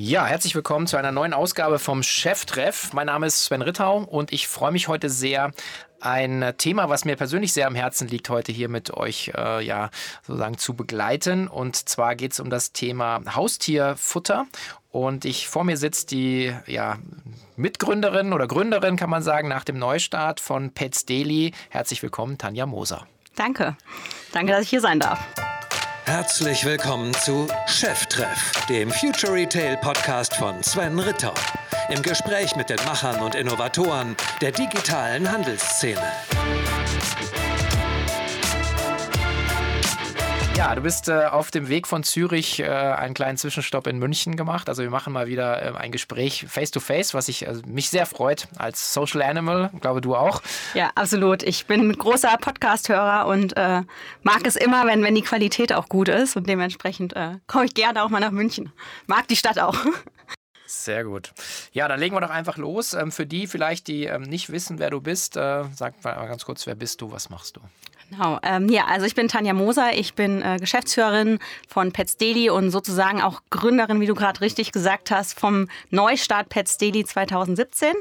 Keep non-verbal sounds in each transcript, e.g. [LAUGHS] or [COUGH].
Ja, herzlich willkommen zu einer neuen Ausgabe vom Cheftreff. Mein Name ist Sven Rittau und ich freue mich heute sehr, ein Thema, was mir persönlich sehr am Herzen liegt, heute hier mit euch äh, ja sozusagen zu begleiten. Und zwar geht es um das Thema Haustierfutter. Und ich vor mir sitzt die ja, Mitgründerin oder Gründerin, kann man sagen, nach dem Neustart von Pets Daily. Herzlich willkommen, Tanja Moser. Danke. Danke, dass ich hier sein darf. Herzlich willkommen zu Cheftreff, dem Future Retail Podcast von Sven Ritter. Im Gespräch mit den Machern und Innovatoren der digitalen Handelsszene. Ja, du bist äh, auf dem Weg von Zürich äh, einen kleinen Zwischenstopp in München gemacht. Also wir machen mal wieder äh, ein Gespräch face to face, was ich, also mich sehr freut als Social Animal. Ich glaube, du auch. Ja, absolut. Ich bin großer Podcast-Hörer und äh, mag es immer, wenn, wenn die Qualität auch gut ist. Und dementsprechend äh, komme ich gerne auch mal nach München. Mag die Stadt auch. Sehr gut. Ja, dann legen wir doch einfach los. Ähm, für die vielleicht, die ähm, nicht wissen, wer du bist, äh, sag mal ganz kurz, wer bist du, was machst du? Genau. Ähm, ja, also ich bin Tanja Moser, ich bin äh, Geschäftsführerin von Pets Daily und sozusagen auch Gründerin, wie du gerade richtig gesagt hast, vom Neustart Pets Daily 2017.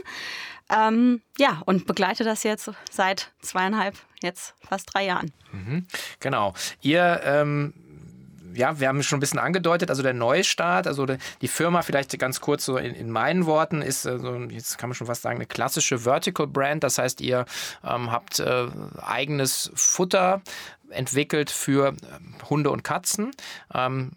Ähm, ja, und begleite das jetzt seit zweieinhalb, jetzt fast drei Jahren. Mhm, genau. Ihr ähm ja, wir haben schon ein bisschen angedeutet, also der Neustart, also die Firma, vielleicht ganz kurz so in, in meinen Worten, ist, äh, so, jetzt kann man schon fast sagen, eine klassische Vertical Brand. Das heißt, ihr ähm, habt äh, eigenes Futter entwickelt für ähm, Hunde und Katzen. Ähm,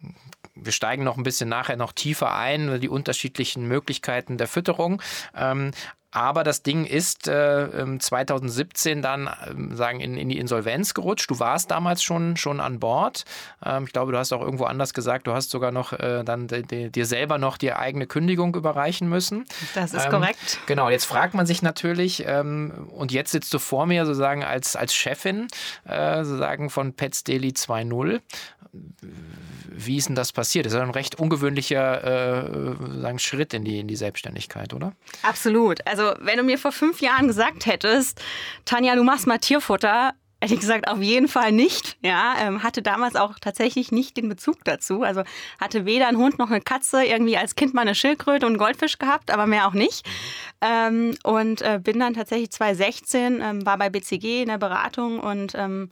wir steigen noch ein bisschen nachher noch tiefer ein, die unterschiedlichen Möglichkeiten der Fütterung. Ähm, aber das Ding ist äh, 2017 ähm, dann äh, sagen in, in, die Insolvenz gerutscht. Du warst damals schon, schon an Bord. Ähm, ich glaube, du hast auch irgendwo anders gesagt, du hast sogar noch äh, dann dir selber noch die eigene Kündigung überreichen müssen. Das ist ähm, korrekt. Genau, jetzt fragt man sich natürlich, ähm, und jetzt sitzt du vor mir sozusagen als, als Chefin äh, sozusagen von Pets Daily 2.0 wie ist denn das passiert? Das ist ein recht ungewöhnlicher äh, Schritt in die, in die Selbstständigkeit, oder? Absolut. Also, wenn du mir vor fünf Jahren gesagt hättest, Tanja, du machst mal Tierfutter, hätte ich gesagt, auf jeden Fall nicht. Ja, ähm, hatte damals auch tatsächlich nicht den Bezug dazu. Also hatte weder ein Hund noch eine Katze, irgendwie als Kind mal eine Schildkröte und einen Goldfisch gehabt, aber mehr auch nicht. Ähm, und äh, bin dann tatsächlich 2016, ähm, war bei BCG in der Beratung und ähm,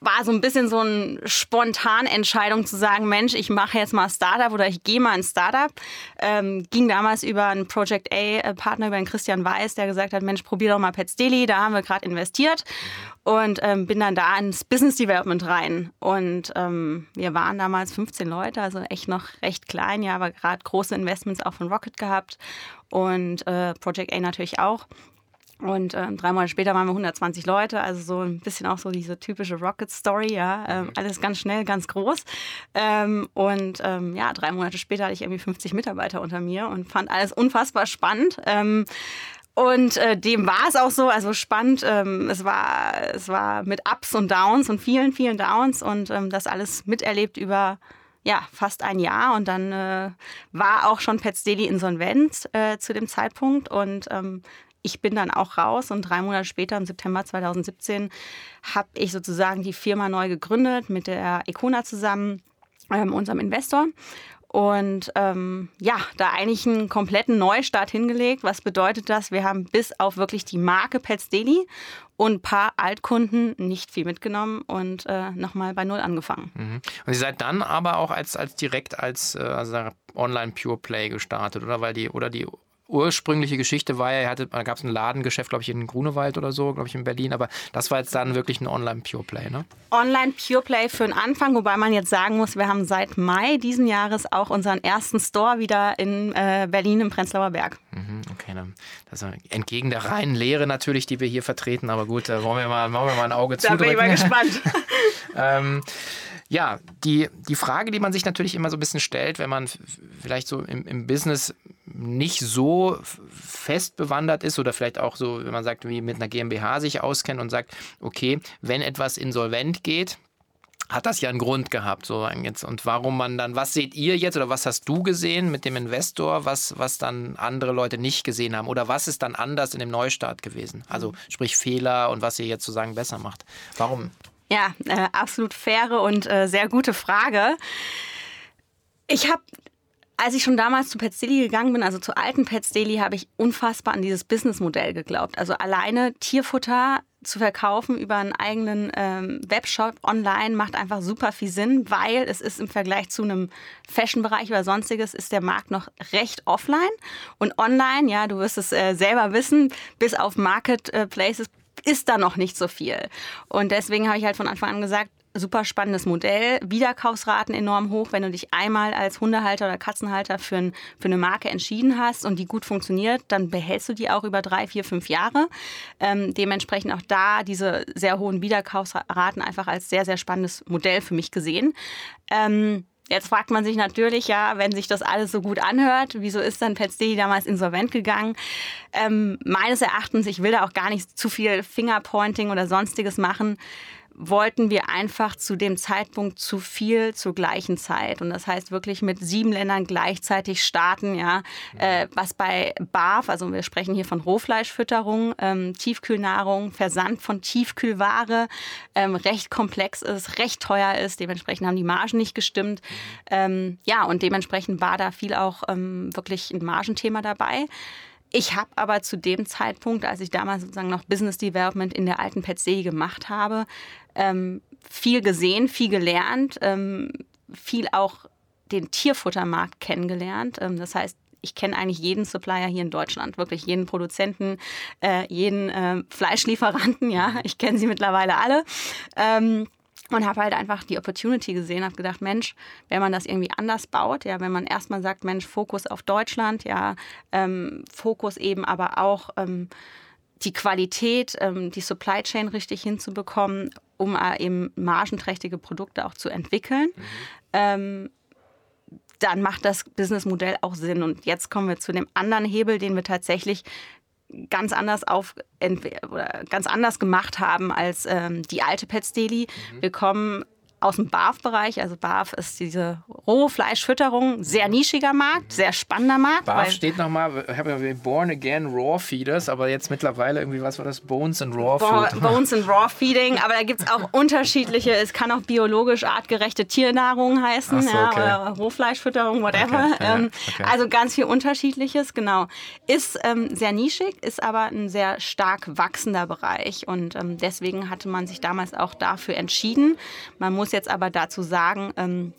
war so ein bisschen so eine Spontanentscheidung zu sagen, Mensch, ich mache jetzt mal Startup oder ich gehe mal ein Startup. Ähm, ging damals über einen Project A-Partner, über den Christian Weiß, der gesagt hat, Mensch, probier doch mal Pets Daily, da haben wir gerade investiert und ähm, bin dann da ins Business Development rein. Und ähm, wir waren damals 15 Leute, also echt noch recht klein, ja, aber gerade große Investments auch von Rocket gehabt und äh, Project A natürlich auch. Und ähm, drei Monate später waren wir 120 Leute, also so ein bisschen auch so diese typische Rocket-Story, ja. Ähm, mhm. alles ganz schnell, ganz groß. Ähm, und ähm, ja, drei Monate später hatte ich irgendwie 50 Mitarbeiter unter mir und fand alles unfassbar spannend. Ähm, und äh, dem war es auch so, also spannend. Ähm, es, war, es war mit Ups und Downs und vielen, vielen Downs und das alles miterlebt über ja, fast ein Jahr und dann äh, war auch schon Pets Daily insolvent äh, zu dem Zeitpunkt und ähm, ich bin dann auch raus und drei Monate später, im September 2017, habe ich sozusagen die Firma neu gegründet mit der Econa zusammen, ähm, unserem Investor. Und ähm, ja, da eigentlich einen kompletten Neustart hingelegt. Was bedeutet das? Wir haben bis auf wirklich die Marke Pets Daily und ein paar Altkunden nicht viel mitgenommen und äh, nochmal bei Null angefangen. Mhm. Und ihr seid dann aber auch als, als direkt als äh, also Online Pure Play gestartet, oder? Weil die, oder die ursprüngliche Geschichte war ja, da gab es ein Ladengeschäft, glaube ich, in Grunewald oder so, glaube ich, in Berlin, aber das war jetzt dann wirklich ein Online-Pure-Play, ne? Online-Pure-Play für den Anfang, wobei man jetzt sagen muss, wir haben seit Mai diesen Jahres auch unseren ersten Store wieder in äh, Berlin im Prenzlauer Berg. Mhm, okay, dann, das ist entgegen der reinen Lehre natürlich, die wir hier vertreten, aber gut, da wollen wir mal, wollen wir mal ein Auge zudrücken. Da bin ich mal gespannt. [LAUGHS] ähm, ja, die, die Frage, die man sich natürlich immer so ein bisschen stellt, wenn man vielleicht so im, im Business nicht so fest bewandert ist oder vielleicht auch so, wenn man sagt, wie mit einer GmbH sich auskennt und sagt, okay, wenn etwas insolvent geht, hat das ja einen Grund gehabt. So jetzt. Und warum man dann, was seht ihr jetzt oder was hast du gesehen mit dem Investor, was, was dann andere Leute nicht gesehen haben? Oder was ist dann anders in dem Neustart gewesen? Also sprich Fehler und was ihr jetzt sozusagen besser macht. Warum? Ja, äh, absolut faire und äh, sehr gute Frage. Ich habe als ich schon damals zu Pets Daily gegangen bin, also zu alten Pets Daily, habe ich unfassbar an dieses Businessmodell geglaubt. Also alleine Tierfutter zu verkaufen über einen eigenen ähm, Webshop online macht einfach super viel Sinn, weil es ist im Vergleich zu einem Fashion-Bereich oder sonstiges, ist der Markt noch recht offline. Und online, ja, du wirst es äh, selber wissen, bis auf Marketplaces ist da noch nicht so viel. Und deswegen habe ich halt von Anfang an gesagt, super spannendes Modell. Wiederkaufsraten enorm hoch, wenn du dich einmal als Hundehalter oder Katzenhalter für, ein, für eine Marke entschieden hast und die gut funktioniert, dann behältst du die auch über drei, vier, fünf Jahre. Ähm, dementsprechend auch da diese sehr hohen Wiederkaufsraten einfach als sehr, sehr spannendes Modell für mich gesehen. Ähm, Jetzt fragt man sich natürlich, ja, wenn sich das alles so gut anhört, wieso ist dann Petsteli damals insolvent gegangen? Ähm, meines Erachtens, ich will da auch gar nicht zu viel Fingerpointing oder sonstiges machen wollten wir einfach zu dem Zeitpunkt zu viel zur gleichen Zeit. Und das heißt wirklich mit sieben Ländern gleichzeitig starten, ja. Äh, was bei BAF, also wir sprechen hier von Rohfleischfütterung, ähm, Tiefkühlnahrung, Versand von Tiefkühlware, ähm, recht komplex ist, recht teuer ist. Dementsprechend haben die Margen nicht gestimmt. Ähm, ja, und dementsprechend war da viel auch ähm, wirklich ein Margenthema dabei. Ich habe aber zu dem Zeitpunkt, als ich damals sozusagen noch Business Development in der alten Petsee gemacht habe, ähm, viel gesehen, viel gelernt, ähm, viel auch den Tierfuttermarkt kennengelernt. Ähm, das heißt, ich kenne eigentlich jeden Supplier hier in Deutschland, wirklich jeden Produzenten, äh, jeden äh, Fleischlieferanten, ja, ich kenne sie mittlerweile alle. Ähm, und habe halt einfach die Opportunity gesehen, habe gedacht, Mensch, wenn man das irgendwie anders baut, ja, wenn man erstmal sagt, Mensch, Fokus auf Deutschland, ja, ähm, Fokus eben aber auch ähm, die Qualität, ähm, die Supply Chain richtig hinzubekommen, um äh, eben margenträchtige Produkte auch zu entwickeln. Mhm. Ähm, dann macht das Businessmodell auch Sinn. Und jetzt kommen wir zu dem anderen Hebel, den wir tatsächlich ganz anders auf oder ganz anders gemacht haben als ähm, die alte Pets Deli. Mhm. Wir kommen aus dem BAF-Bereich. Also BAF ist diese Rohfleischfütterung, sehr nischiger Markt, sehr spannender Markt. BAF steht nochmal, ich habe ja Born Again Raw Feeders, aber jetzt mittlerweile irgendwie, was war das? Bones and Raw Food. Bones and Raw [LAUGHS] Feeding, aber da gibt es auch unterschiedliche, es kann auch biologisch artgerechte Tiernahrung heißen, so, okay. ja, oder Rohfleischfütterung, whatever. Okay, ähm, okay. Also ganz viel unterschiedliches, genau. Ist ähm, sehr nischig, ist aber ein sehr stark wachsender Bereich und ähm, deswegen hatte man sich damals auch dafür entschieden. Man muss muss jetzt aber dazu sagen, ähm,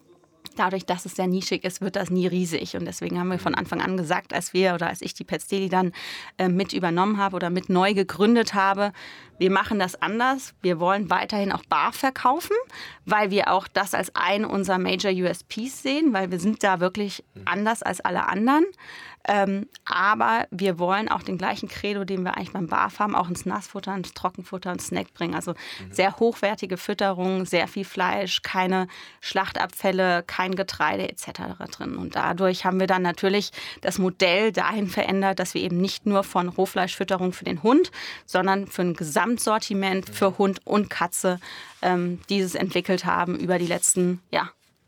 dadurch, dass es sehr nischig ist, wird das nie riesig. Und deswegen haben wir von Anfang an gesagt, als wir oder als ich die Petsteli dann äh, mit übernommen habe oder mit neu gegründet habe, wir machen das anders. Wir wollen weiterhin auch bar verkaufen, weil wir auch das als einen unserer Major USPs sehen, weil wir sind da wirklich anders als alle anderen. Ähm, aber wir wollen auch den gleichen Credo, den wir eigentlich beim BAF haben, auch ins Nassfutter, ins Trockenfutter und Snack bringen. Also mhm. sehr hochwertige Fütterung, sehr viel Fleisch, keine Schlachtabfälle, kein Getreide etc. drin. Und dadurch haben wir dann natürlich das Modell dahin verändert, dass wir eben nicht nur von Rohfleischfütterung für den Hund, sondern für ein Gesamtsortiment mhm. für Hund und Katze ähm, dieses entwickelt haben über die letzten ja,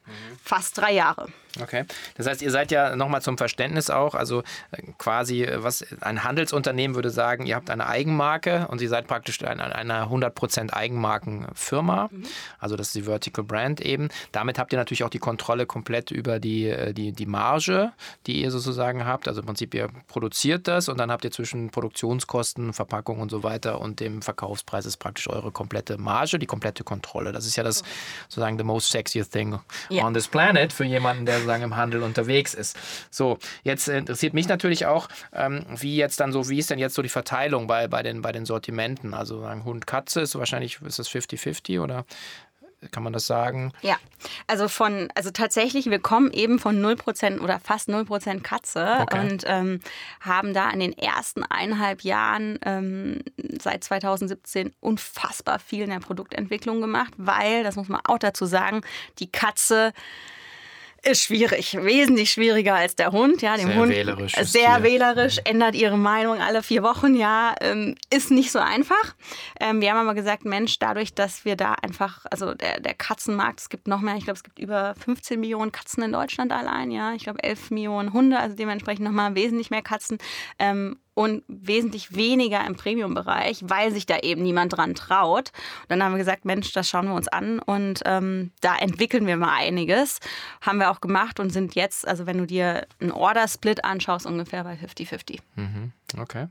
mhm. fast drei Jahre. Okay. Das heißt, ihr seid ja nochmal zum Verständnis auch, also äh, quasi, äh, was ein Handelsunternehmen würde sagen, ihr habt eine Eigenmarke und ihr seid praktisch eine, eine 100% Eigenmarkenfirma. Mhm. Also das ist die Vertical Brand eben. Damit habt ihr natürlich auch die Kontrolle komplett über die, äh, die, die Marge, die ihr sozusagen habt. Also im Prinzip, ihr produziert das und dann habt ihr zwischen Produktionskosten, Verpackung und so weiter und dem Verkaufspreis ist praktisch eure komplette Marge, die komplette Kontrolle. Das ist ja das sozusagen the most sexiest thing yeah. on this planet für jemanden, der sozusagen im Handel unterwegs ist. So, jetzt interessiert mich natürlich auch, ähm, wie jetzt dann so, wie ist denn jetzt so die Verteilung bei, bei, den, bei den Sortimenten? Also Hund, Katze ist so wahrscheinlich, ist das 50-50 oder kann man das sagen? Ja, also von, also tatsächlich, wir kommen eben von 0% oder fast 0% Katze okay. und ähm, haben da in den ersten eineinhalb Jahren ähm, seit 2017 unfassbar viel in der Produktentwicklung gemacht, weil, das muss man auch dazu sagen, die Katze ist schwierig, wesentlich schwieriger als der Hund. Ja, dem sehr Hund wählerisch sehr Tier. wählerisch, mhm. ändert ihre Meinung alle vier Wochen. Ja, ähm, ist nicht so einfach. Ähm, wir haben aber gesagt, Mensch, dadurch, dass wir da einfach, also der, der Katzenmarkt, es gibt noch mehr, ich glaube, es gibt über 15 Millionen Katzen in Deutschland allein. Ja, ich glaube 11 Millionen Hunde, also dementsprechend nochmal wesentlich mehr Katzen. Und wesentlich weniger im Premium-Bereich, weil sich da eben niemand dran traut. Und dann haben wir gesagt, Mensch, das schauen wir uns an und ähm, da entwickeln wir mal einiges. Haben wir auch gemacht und sind jetzt, also wenn du dir einen Order-Split anschaust, ungefähr bei 50-50. Mhm. Okay.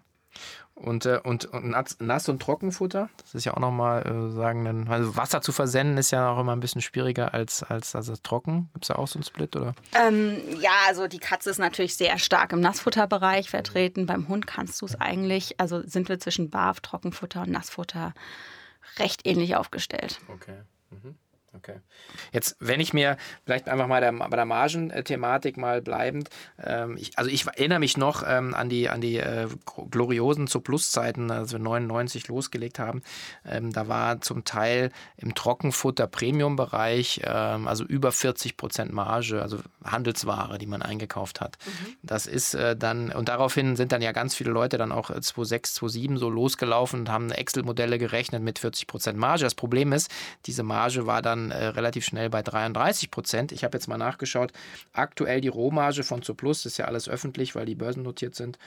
Und, äh, und, und Nass- und Trockenfutter, das ist ja auch nochmal, äh, sagen, also Wasser zu versenden ist ja auch immer ein bisschen schwieriger als, als, als das Trocken. Gibt es da auch so einen Split, oder? Ähm, ja, also die Katze ist natürlich sehr stark im Nassfutterbereich vertreten. Beim Hund kannst du es eigentlich, also sind wir zwischen Barf, Trockenfutter und Nassfutter recht ähnlich aufgestellt. Okay. Mhm. Okay. Jetzt, wenn ich mir vielleicht einfach mal der, bei der Margenthematik mal bleibend, ähm, ich, also ich erinnere mich noch ähm, an die, an die äh, gloriosen zu Pluszeiten, als wir 99 losgelegt haben. Ähm, da war zum Teil im Trockenfutter Premium-Bereich, ähm, also über 40 Prozent Marge, also Handelsware, die man eingekauft hat. Mhm. Das ist äh, dann, und daraufhin sind dann ja ganz viele Leute dann auch 2006, äh, 2007 so losgelaufen und haben Excel-Modelle gerechnet mit 40 Prozent Marge. Das Problem ist, diese Marge war dann dann äh, relativ schnell bei 33 Prozent. Ich habe jetzt mal nachgeschaut. Aktuell die Rohmarge von Zuplus, das ist ja alles öffentlich, weil die börsennotiert sind,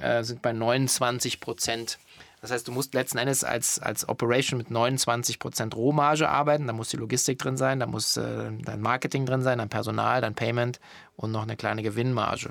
äh, sind bei 29 Prozent. Das heißt, du musst letzten Endes als, als Operation mit 29 Prozent Rohmarge arbeiten. Da muss die Logistik drin sein, da muss äh, dein Marketing drin sein, dein Personal, dein Payment und noch eine kleine Gewinnmarge.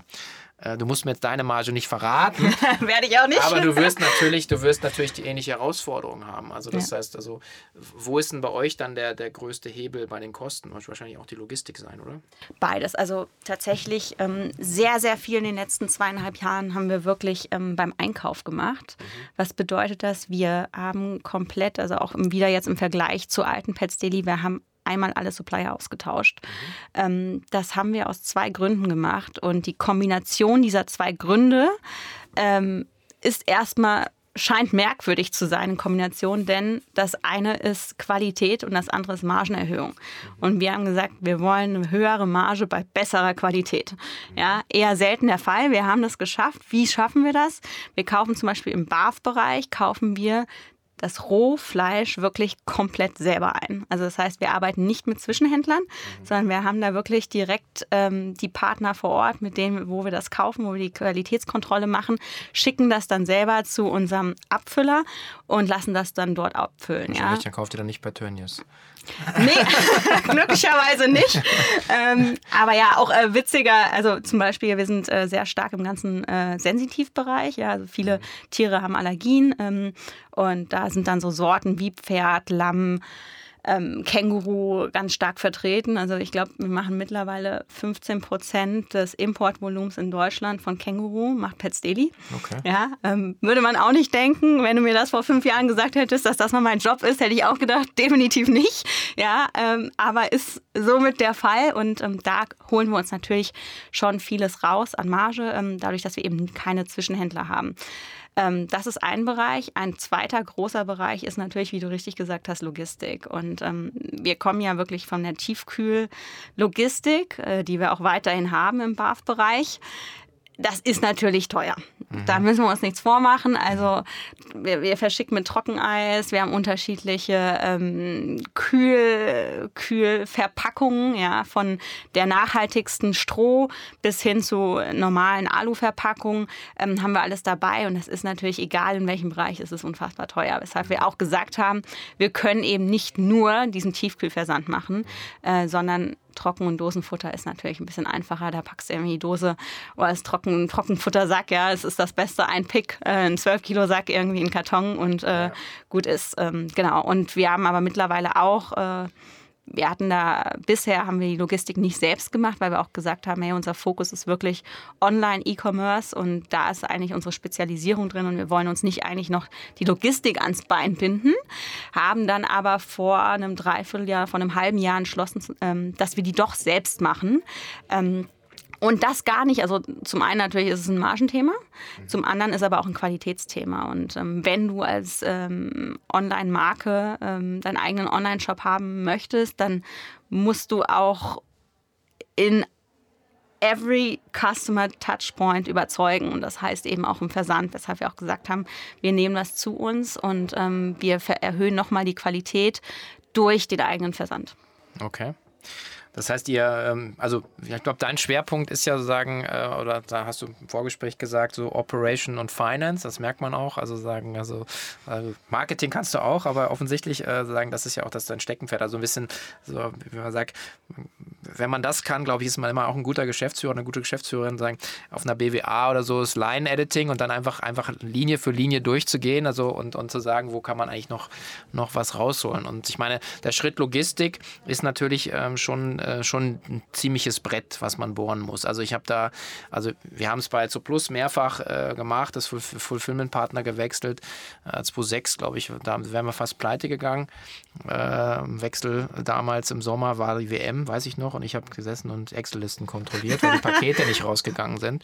Äh, du musst mir jetzt deine Marge nicht verraten. [LAUGHS] Werde ich auch nicht. Aber du wirst natürlich, du wirst natürlich die ähnliche Herausforderung haben. Also das ja. heißt, also, wo ist denn bei euch dann der, der größte Hebel bei den Kosten? Wird wahrscheinlich auch die Logistik sein, oder? Beides. Also tatsächlich ähm, sehr, sehr viel in den letzten zweieinhalb Jahren haben wir wirklich ähm, beim Einkauf gemacht. Mhm. Was bedeutet das? Wir haben komplett, also auch wieder jetzt im Vergleich zu alten Pets Daily, wir haben einmal alle Supplier ausgetauscht. Mhm. Ähm, das haben wir aus zwei Gründen gemacht und die Kombination dieser zwei Gründe ähm, ist erstmal scheint merkwürdig zu sein in Kombination, denn das eine ist Qualität und das andere ist Margenerhöhung. Mhm. Und wir haben gesagt, wir wollen eine höhere Marge bei besserer Qualität. Mhm. Ja, eher selten der Fall. Wir haben das geschafft. Wie schaffen wir das? Wir kaufen zum Beispiel im BAF-Bereich kaufen wir das Rohfleisch wirklich komplett selber ein. Also das heißt, wir arbeiten nicht mit Zwischenhändlern, mhm. sondern wir haben da wirklich direkt ähm, die Partner vor Ort, mit denen, wo wir das kaufen, wo wir die Qualitätskontrolle machen, schicken das dann selber zu unserem Abfüller und lassen das dann dort abfüllen. Ja. Dann kauft ihr dann nicht bei Tönnies. Nee, [LAUGHS] glücklicherweise nicht. Ähm, aber ja, auch äh, witziger, also zum Beispiel, wir sind äh, sehr stark im ganzen äh, Sensitivbereich. Ja, also viele. Tiere haben Allergien ähm, und da sind dann so Sorten wie Pferd, Lamm, ähm, Känguru ganz stark vertreten. Also ich glaube, wir machen mittlerweile 15 Prozent des Importvolumens in Deutschland von Känguru, macht Pets Daily. Okay. Ja, ähm, würde man auch nicht denken, wenn du mir das vor fünf Jahren gesagt hättest, dass das mal mein Job ist, hätte ich auch gedacht, definitiv nicht. Ja, ähm, aber ist somit der Fall und ähm, da holen wir uns natürlich schon vieles raus an Marge, ähm, dadurch, dass wir eben keine Zwischenhändler haben. Ähm, das ist ein Bereich. Ein zweiter großer Bereich ist natürlich, wie du richtig gesagt hast, Logistik. Und ähm, wir kommen ja wirklich von der Tiefkühllogistik, äh, die wir auch weiterhin haben im BAF-Bereich das ist natürlich teuer. Mhm. Da müssen wir uns nichts vormachen. Also wir, wir verschicken mit Trockeneis, wir haben unterschiedliche ähm, Kühl, Kühlverpackungen, ja, von der nachhaltigsten Stroh bis hin zu normalen Aluverpackungen ähm, haben wir alles dabei. Und das ist natürlich egal, in welchem Bereich, ist es unfassbar teuer. Weshalb wir auch gesagt haben, wir können eben nicht nur diesen Tiefkühlversand machen, äh, sondern Trocken- und Dosenfutter ist natürlich ein bisschen einfacher. Da packst du irgendwie die Dose oder das Trocken Trockenfuttersack, ja, es ist das Beste, ein Pick, äh, ein 12-Kilo-Sack irgendwie in Karton und äh, ja. gut ist. Ähm, genau. Und wir haben aber mittlerweile auch äh, wir hatten da, bisher haben wir die Logistik nicht selbst gemacht, weil wir auch gesagt haben, hey, unser Fokus ist wirklich Online-E-Commerce und da ist eigentlich unsere Spezialisierung drin und wir wollen uns nicht eigentlich noch die Logistik ans Bein binden, haben dann aber vor einem Dreivierteljahr, vor einem halben Jahr entschlossen, ähm, dass wir die doch selbst machen. Und das gar nicht, also zum einen natürlich ist es ein Margenthema, zum anderen ist aber auch ein Qualitätsthema. Und ähm, wenn du als ähm, Online-Marke ähm, deinen eigenen Online-Shop haben möchtest, dann musst du auch in every Customer Touchpoint überzeugen. Und das heißt eben auch im Versand, weshalb wir auch gesagt haben, wir nehmen das zu uns und ähm, wir erhöhen nochmal die Qualität durch den eigenen Versand. Okay. Das heißt, ihr, ähm, also ich glaube, dein Schwerpunkt ist ja sagen, äh, oder da hast du im Vorgespräch gesagt, so Operation und Finance, das merkt man auch. Also sagen, also Marketing kannst du auch, aber offensichtlich äh, sagen, das ist ja auch das dein Steckenpferd. Also ein bisschen, so, wie man sagt, wenn man das kann, glaube ich, ist man immer auch ein guter Geschäftsführer, eine gute Geschäftsführerin, sagen, auf einer BWA oder so ist Line-Editing und dann einfach, einfach Linie für Linie durchzugehen, also und, und zu sagen, wo kann man eigentlich noch, noch was rausholen. Und ich meine, der Schritt Logistik ist natürlich ähm, schon äh, schon ein ziemliches Brett, was man bohren muss. Also ich habe da, also wir haben es bei Zo Plus mehrfach äh, gemacht, das Fulfillment-Partner gewechselt. Äh, 2006, glaube ich, da wären wir fast pleite gegangen. Äh, Wechsel damals im Sommer war die WM, weiß ich noch, und ich habe gesessen und Excel-Listen kontrolliert, weil die [LAUGHS] Pakete nicht rausgegangen sind.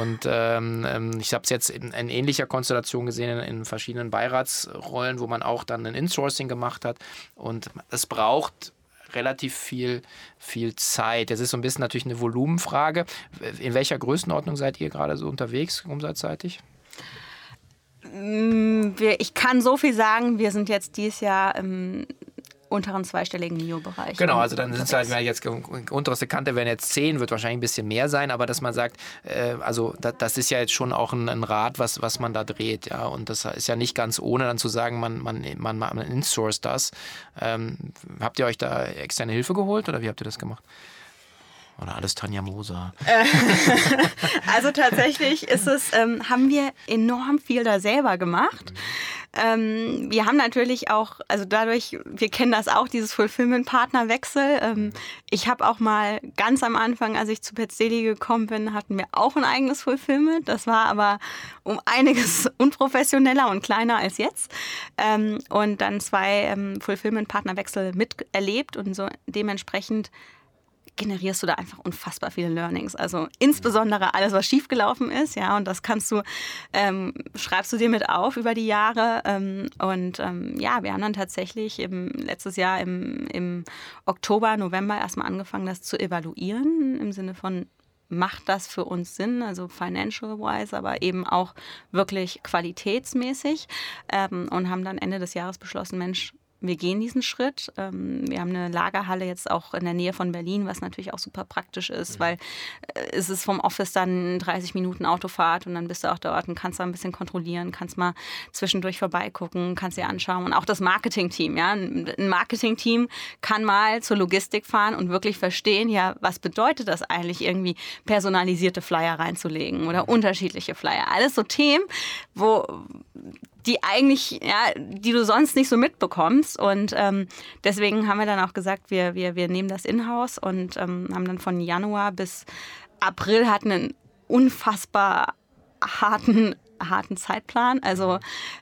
Und ähm, ähm ich habe es jetzt in, in, ähnlicher Konstellation gesehen, in, in verschiedenen Beiratsrollen, wo man auch dann ein Insourcing gemacht hat. Und es braucht relativ viel, viel Zeit. Das ist so ein bisschen natürlich eine Volumenfrage. In welcher Größenordnung seid ihr gerade so unterwegs, umsatzseitig? Mm, ich kann so viel sagen, wir sind jetzt dieses Jahr im unteren zweistelligen Mio-Bereich. Genau, also dann sind es halt, wenn jetzt unterste Kante wären jetzt 10, wird wahrscheinlich ein bisschen mehr sein, aber dass man sagt, äh, also da, das ist ja jetzt schon auch ein, ein, Rad, was, was man da dreht, ja. Und das ist ja nicht ganz ohne dann zu sagen, man, man, man, man insourced das. Ähm, habt ihr euch da externe Hilfe geholt oder wie habt ihr das gemacht? Oder alles Tanja Moser? [LAUGHS] also tatsächlich ist es, ähm, haben wir enorm viel da selber gemacht. Ähm, wir haben natürlich auch, also dadurch, wir kennen das auch, dieses Fulfillment-Partner-Wechsel. Ähm, ich habe auch mal ganz am Anfang, als ich zu Petzeli gekommen bin, hatten wir auch ein eigenes Fulfillment. Das war aber um einiges [LAUGHS] unprofessioneller und kleiner als jetzt. Ähm, und dann zwei ähm, Fulfillment-Partner-Wechsel miterlebt und so dementsprechend generierst du da einfach unfassbar viele Learnings. Also insbesondere alles, was schiefgelaufen ist, ja, und das kannst du, ähm, schreibst du dir mit auf über die Jahre. Ähm, und ähm, ja, wir haben dann tatsächlich im, letztes Jahr im, im Oktober, November erstmal angefangen, das zu evaluieren, im Sinne von, macht das für uns Sinn, also financial-wise, aber eben auch wirklich qualitätsmäßig ähm, und haben dann Ende des Jahres beschlossen, Mensch, wir gehen diesen Schritt. Ähm, wir haben eine Lagerhalle jetzt auch in der Nähe von Berlin, was natürlich auch super praktisch ist, mhm. weil äh, es ist vom Office dann 30 Minuten Autofahrt und dann bist du auch dort und kannst da ein bisschen kontrollieren, kannst mal zwischendurch vorbeigucken, kannst dir anschauen. Und auch das Marketing-Team, ja. Ein Marketing-Team kann mal zur Logistik fahren und wirklich verstehen, ja, was bedeutet das eigentlich, irgendwie personalisierte Flyer reinzulegen oder unterschiedliche Flyer. Alles so Themen, wo die eigentlich, ja, die du sonst nicht so mitbekommst. Und ähm, deswegen haben wir dann auch gesagt, wir, wir, wir nehmen das in-house und ähm, haben dann von Januar bis April hatten einen unfassbar harten harten Zeitplan. Also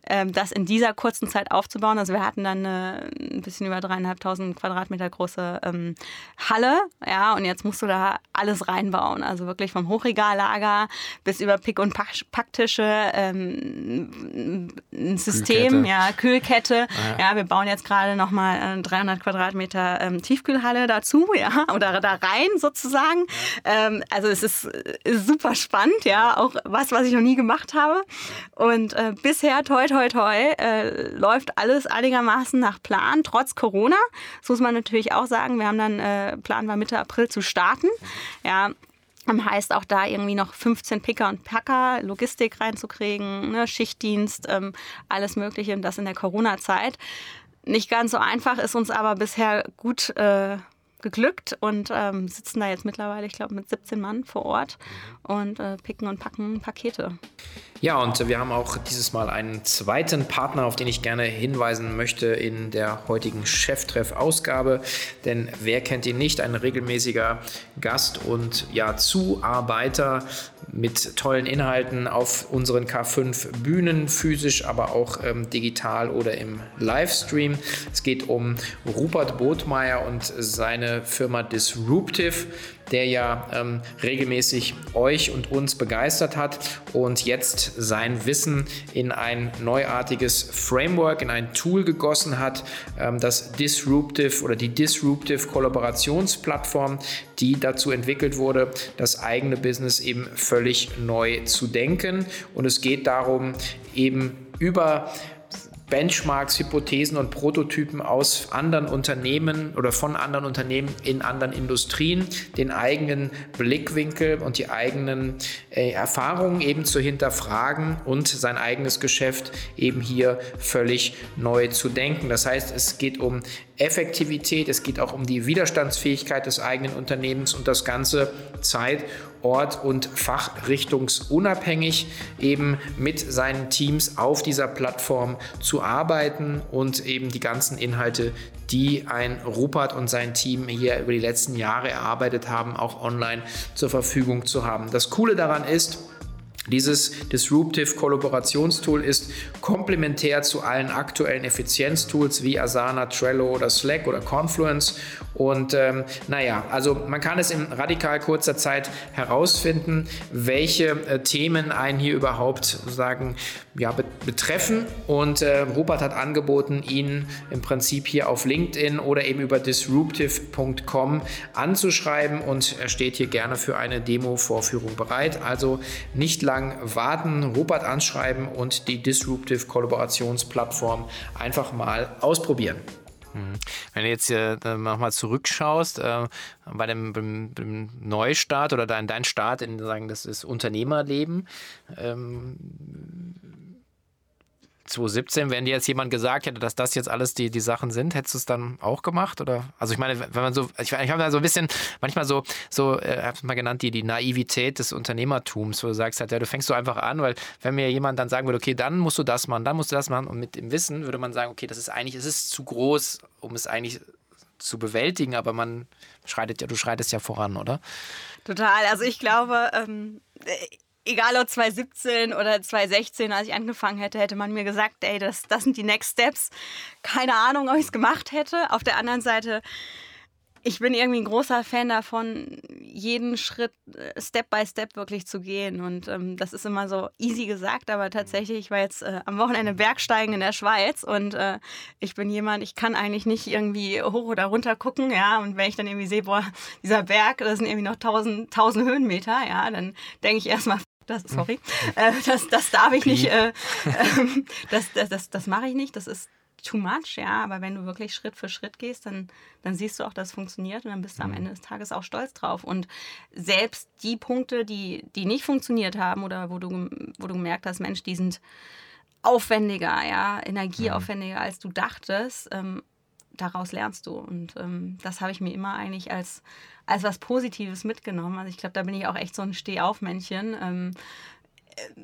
ähm, das in dieser kurzen Zeit aufzubauen. Also wir hatten dann eine ein bisschen über dreieinhalbtausend Quadratmeter große ähm, Halle, ja, und jetzt musst du da alles reinbauen. Also wirklich vom Hochregallager bis über Pick- und Packtische, ähm, ein System, Kühlkette. ja, Kühlkette. Ah, ja. ja. wir bauen jetzt gerade nochmal 300 Quadratmeter ähm, Tiefkühlhalle dazu, [LAUGHS] ja, oder da rein sozusagen. Ähm, also es ist, ist super spannend, ja, auch was, was ich noch nie gemacht habe. Und äh, bisher, toi, toi, toi, äh, läuft alles einigermaßen nach Plan, trotz Corona. Das muss man natürlich auch sagen. Wir haben dann äh, Plan war Mitte April zu starten. Ja, Heißt auch da irgendwie noch 15 Picker und Packer, Logistik reinzukriegen, ne, Schichtdienst, ähm, alles Mögliche und das in der Corona-Zeit. Nicht ganz so einfach, ist uns aber bisher gut äh, geglückt und ähm, sitzen da jetzt mittlerweile, ich glaube, mit 17 Mann vor Ort und äh, picken und packen Pakete. Ja, und wir haben auch dieses Mal einen zweiten Partner, auf den ich gerne hinweisen möchte in der heutigen Cheftreff-Ausgabe. Denn wer kennt ihn nicht? Ein regelmäßiger Gast und ja, Zuarbeiter mit tollen Inhalten auf unseren K5 Bühnen, physisch, aber auch ähm, digital oder im Livestream. Es geht um Rupert Bothmeier und seine Firma Disruptive der ja ähm, regelmäßig euch und uns begeistert hat und jetzt sein Wissen in ein neuartiges Framework, in ein Tool gegossen hat, ähm, das Disruptive oder die Disruptive Kollaborationsplattform, die dazu entwickelt wurde, das eigene Business eben völlig neu zu denken. Und es geht darum, eben über Benchmarks, Hypothesen und Prototypen aus anderen Unternehmen oder von anderen Unternehmen in anderen Industrien, den eigenen Blickwinkel und die eigenen äh, Erfahrungen eben zu hinterfragen und sein eigenes Geschäft eben hier völlig neu zu denken. Das heißt, es geht um Effektivität, es geht auch um die Widerstandsfähigkeit des eigenen Unternehmens und das Ganze Zeit ort- und fachrichtungsunabhängig eben mit seinen Teams auf dieser Plattform zu arbeiten und eben die ganzen Inhalte, die ein Rupert und sein Team hier über die letzten Jahre erarbeitet haben, auch online zur Verfügung zu haben. Das Coole daran ist, dieses Disruptive Kollaborationstool ist komplementär zu allen aktuellen Effizienztools wie Asana, Trello oder Slack oder Confluence. Und ähm, naja, also man kann es in radikal kurzer Zeit herausfinden, welche äh, Themen einen hier überhaupt sozusagen ja, betreffen. Und äh, Rupert hat angeboten, ihn im Prinzip hier auf LinkedIn oder eben über disruptive.com anzuschreiben und er steht hier gerne für eine Demo-Vorführung bereit. Also nicht lange lang warten, Rupert anschreiben und die Disruptive Kollaborationsplattform einfach mal ausprobieren. Mhm. Wenn du jetzt hier nochmal zurückschaust, äh, bei dem, dem, dem, Neustart oder dein, dein Start in sagen, das ist Unternehmerleben, ähm, 2017, wenn dir jetzt jemand gesagt hätte, dass das jetzt alles die, die Sachen sind, hättest du es dann auch gemacht? Oder? Also ich meine, wenn man so, ich, ich habe da so ein bisschen, manchmal so, so, äh, habe es mal genannt, die, die Naivität des Unternehmertums, wo du sagst halt, ja, du fängst so einfach an, weil wenn mir jemand dann sagen würde, okay, dann musst du das machen, dann musst du das machen und mit dem Wissen würde man sagen, okay, das ist eigentlich, es ist zu groß, um es eigentlich zu bewältigen, aber man schreitet ja, du schreitest ja voran, oder? Total. Also ich glaube, ähm, egal ob 2017 oder 2016, als ich angefangen hätte, hätte man mir gesagt, ey, das, das sind die Next Steps. Keine Ahnung, ob ich es gemacht hätte. Auf der anderen Seite, ich bin irgendwie ein großer Fan davon, jeden Schritt äh, Step by Step wirklich zu gehen. Und ähm, das ist immer so easy gesagt, aber tatsächlich, ich war jetzt äh, am Wochenende Bergsteigen in der Schweiz und äh, ich bin jemand, ich kann eigentlich nicht irgendwie hoch oder runter gucken, ja. Und wenn ich dann irgendwie sehe, boah, dieser Berg, das sind irgendwie noch 1000, 1000 Höhenmeter, ja, dann denke ich erstmal, das, sorry, äh, das, das darf ich nicht, äh, äh, das, das, das, das mache ich nicht, das ist too much, ja, aber wenn du wirklich Schritt für Schritt gehst, dann, dann siehst du auch, dass es funktioniert und dann bist du am mhm. Ende des Tages auch stolz drauf. Und selbst die Punkte, die, die nicht funktioniert haben oder wo du, wo du gemerkt hast, Mensch, die sind aufwendiger, ja, energieaufwendiger, als du dachtest, ähm, daraus lernst du. Und ähm, das habe ich mir immer eigentlich als, als was Positives mitgenommen. Also ich glaube, da bin ich auch echt so ein Stehaufmännchen. Ähm, äh,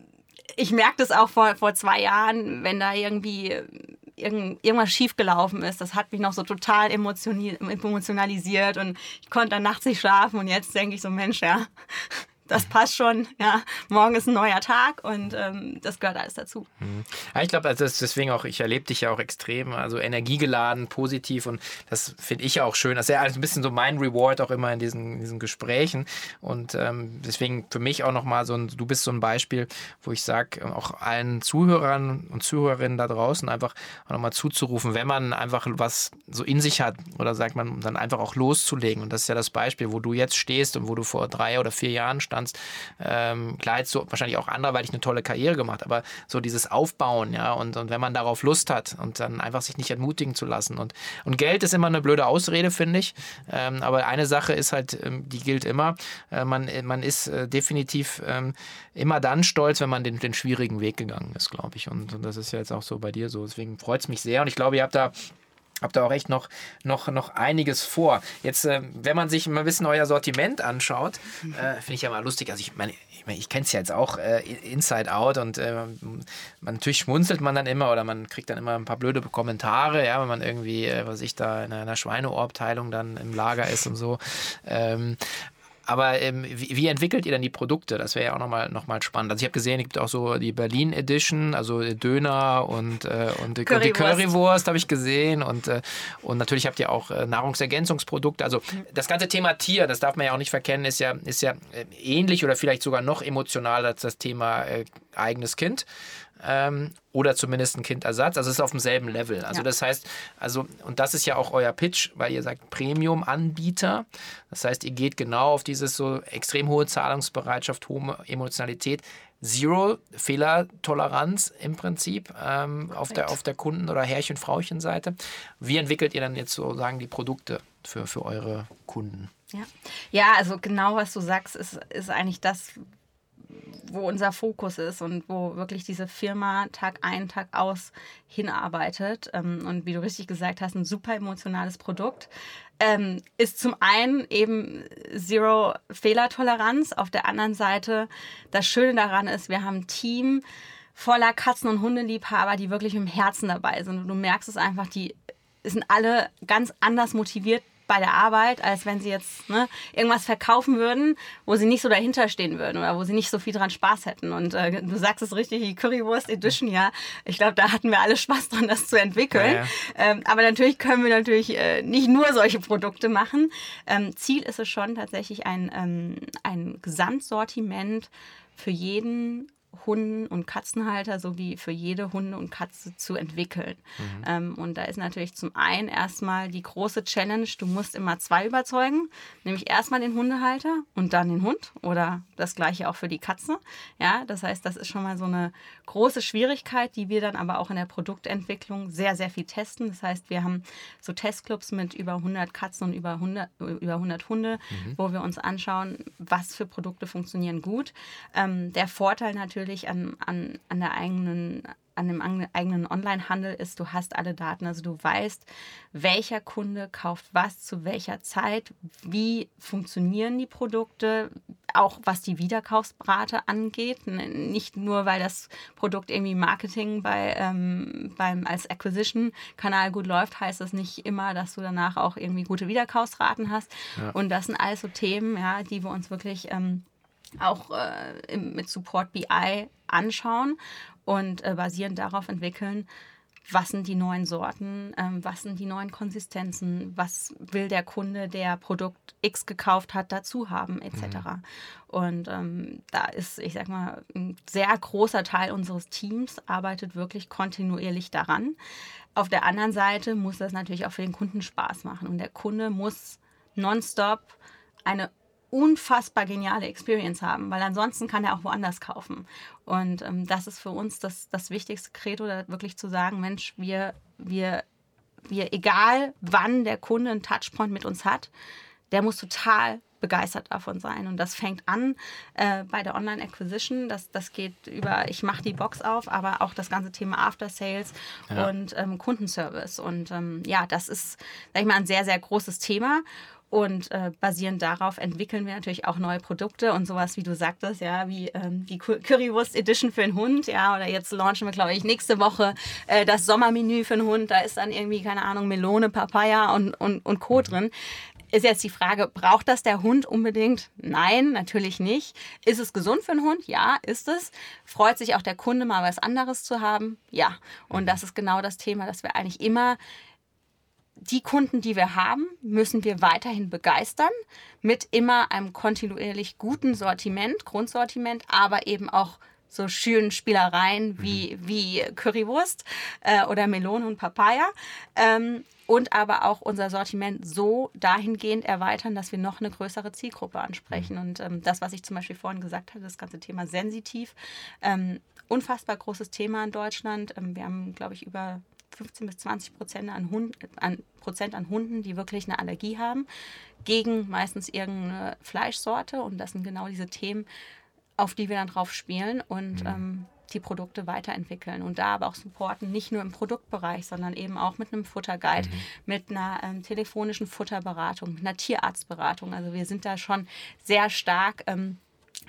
ich merke das auch vor, vor zwei Jahren, wenn da irgendwie irgend, irgendwas schiefgelaufen ist. Das hat mich noch so total emotionalisiert und ich konnte dann nachts nicht schlafen und jetzt denke ich so, Mensch, ja, das passt schon. Ja, morgen ist ein neuer Tag und ähm, das gehört alles dazu. Mhm. Ja, ich glaube, also deswegen auch, ich erlebe dich ja auch extrem, also energiegeladen, positiv und das finde ich auch schön. Das ist ja also ein bisschen so mein Reward auch immer in diesen, diesen Gesprächen und ähm, deswegen für mich auch nochmal so ein, du bist so ein Beispiel, wo ich sage, auch allen Zuhörern und Zuhörerinnen da draußen einfach nochmal zuzurufen, wenn man einfach was so in sich hat oder sagt man, dann einfach auch loszulegen und das ist ja das Beispiel, wo du jetzt stehst und wo du vor drei oder vier Jahren standst standst. Ähm, klar, jetzt so wahrscheinlich auch anderweitig eine tolle Karriere gemacht, aber so dieses Aufbauen, ja, und, und wenn man darauf Lust hat und dann einfach sich nicht entmutigen zu lassen. Und, und Geld ist immer eine blöde Ausrede, finde ich. Ähm, aber eine Sache ist halt, ähm, die gilt immer. Äh, man, man ist äh, definitiv ähm, immer dann stolz, wenn man den, den schwierigen Weg gegangen ist, glaube ich. Und, und das ist ja jetzt auch so bei dir so. Deswegen freut es mich sehr. Und ich glaube, ihr habt da habt da auch echt noch, noch, noch einiges vor. Jetzt, äh, wenn man sich mal ein bisschen euer Sortiment anschaut, äh, finde ich ja mal lustig. Also ich meine, ich, mein, ich kenne es ja jetzt auch äh, inside out und äh, man, natürlich schmunzelt man dann immer oder man kriegt dann immer ein paar blöde Kommentare, ja, wenn man irgendwie, äh, was ich da in einer Schweineohrabteilung dann im Lager ist und so. Ähm, aber ähm, wie, wie, entwickelt ihr dann die Produkte? Das wäre ja auch nochmal noch mal spannend. Also ich habe gesehen, es gibt auch so die Berlin Edition, also Döner und, äh, und die Currywurst, Currywurst habe ich gesehen. Und, äh, und natürlich habt ihr auch äh, Nahrungsergänzungsprodukte. Also das ganze Thema Tier, das darf man ja auch nicht verkennen, ist ja, ist ja äh, ähnlich oder vielleicht sogar noch emotionaler als das Thema äh, eigenes Kind. Ähm, oder zumindest ein Kindersatz. Also es ist auf demselben Level. Also ja. das heißt, also, und das ist ja auch euer Pitch, weil ihr sagt Premium-Anbieter. Das heißt, ihr geht genau auf dieses so extrem hohe Zahlungsbereitschaft, hohe Emotionalität. Zero Fehlertoleranz im Prinzip ähm, auf, der, auf der Kunden- oder Herrchen-Frauchen-Seite. Wie entwickelt ihr dann jetzt sozusagen die Produkte für, für eure Kunden? Ja. ja, also genau was du sagst, ist, ist eigentlich das, wo unser Fokus ist und wo wirklich diese Firma Tag ein, Tag aus hinarbeitet. Ähm, und wie du richtig gesagt hast, ein super emotionales Produkt. Ähm, ist zum einen eben Zero Fehlertoleranz. Auf der anderen Seite, das Schöne daran ist, wir haben ein Team voller Katzen- und Hundeliebhaber, die wirklich im Herzen dabei sind. Und du merkst es einfach, die sind alle ganz anders motiviert bei der Arbeit, als wenn sie jetzt ne, irgendwas verkaufen würden, wo sie nicht so dahinter stehen würden oder wo sie nicht so viel dran Spaß hätten. Und äh, du sagst es richtig, die Currywurst Edition, ja, ich glaube, da hatten wir alle Spaß dran, das zu entwickeln. Ja, ja. Ähm, aber natürlich können wir natürlich äh, nicht nur solche Produkte machen. Ähm, Ziel ist es schon tatsächlich ein, ähm, ein Gesamtsortiment für jeden Hunden- und Katzenhalter sowie für jede Hunde und Katze zu entwickeln. Mhm. Ähm, und da ist natürlich zum einen erstmal die große Challenge, du musst immer zwei überzeugen, nämlich erstmal den Hundehalter und dann den Hund oder das gleiche auch für die Katze. Ja, das heißt, das ist schon mal so eine große Schwierigkeit, die wir dann aber auch in der Produktentwicklung sehr, sehr viel testen. Das heißt, wir haben so Testclubs mit über 100 Katzen und über 100, über 100 Hunde, mhm. wo wir uns anschauen, was für Produkte funktionieren gut. Ähm, der Vorteil natürlich natürlich an, an, an der eigenen an dem eigenen Online-Handel ist, du hast alle Daten, also du weißt, welcher Kunde kauft was zu welcher Zeit, wie funktionieren die Produkte, auch was die Wiederkaufsrate angeht. Nicht nur, weil das Produkt irgendwie Marketing bei, ähm, beim, als Acquisition-Kanal gut läuft, heißt das nicht immer, dass du danach auch irgendwie gute Wiederkaufsraten hast. Ja. Und das sind alles so Themen, ja, die wir uns wirklich ähm, auch äh, mit Support BI anschauen und äh, basierend darauf entwickeln, was sind die neuen Sorten, ähm, was sind die neuen Konsistenzen, was will der Kunde, der Produkt X gekauft hat, dazu haben, etc. Mhm. Und ähm, da ist, ich sag mal, ein sehr großer Teil unseres Teams arbeitet wirklich kontinuierlich daran. Auf der anderen Seite muss das natürlich auch für den Kunden Spaß machen und der Kunde muss nonstop eine unfassbar geniale Experience haben, weil ansonsten kann er auch woanders kaufen. Und ähm, das ist für uns das, das wichtigste Credo, da wirklich zu sagen, Mensch, wir, wir, wir, egal wann der Kunde einen Touchpoint mit uns hat, der muss total begeistert davon sein. Und das fängt an äh, bei der Online-Acquisition. Das, das geht über, ich mache die Box auf, aber auch das ganze Thema After Sales ja. und ähm, Kundenservice. Und ähm, ja, das ist, sag ich mal, ein sehr, sehr großes Thema. Und äh, basierend darauf entwickeln wir natürlich auch neue Produkte und sowas, wie du sagtest, ja, wie ähm, die Currywurst Edition für den Hund, ja, oder jetzt launchen wir, glaube ich, nächste Woche äh, das Sommermenü für den Hund. Da ist dann irgendwie, keine Ahnung, Melone, Papaya und, und, und Co. drin. Ist jetzt die Frage, braucht das der Hund unbedingt? Nein, natürlich nicht. Ist es gesund für den Hund? Ja, ist es. Freut sich auch der Kunde mal was anderes zu haben? Ja. Und das ist genau das Thema, dass wir eigentlich immer die Kunden, die wir haben, müssen wir weiterhin begeistern mit immer einem kontinuierlich guten Sortiment, Grundsortiment, aber eben auch so schönen Spielereien wie, mhm. wie Currywurst äh, oder Melone und Papaya. Ähm, und aber auch unser Sortiment so dahingehend erweitern, dass wir noch eine größere Zielgruppe ansprechen. Mhm. Und ähm, das, was ich zum Beispiel vorhin gesagt habe, das ganze Thema sensitiv, ähm, unfassbar großes Thema in Deutschland. Ähm, wir haben, glaube ich, über 15 bis 20 Prozent an, Hund, an, Prozent an Hunden, die wirklich eine Allergie haben, gegen meistens irgendeine Fleischsorte. Und das sind genau diese Themen, auf die wir dann drauf spielen und mhm. ähm, die Produkte weiterentwickeln. Und da aber auch supporten, nicht nur im Produktbereich, sondern eben auch mit einem Futterguide, mhm. mit einer ähm, telefonischen Futterberatung, mit einer Tierarztberatung. Also wir sind da schon sehr stark. Ähm,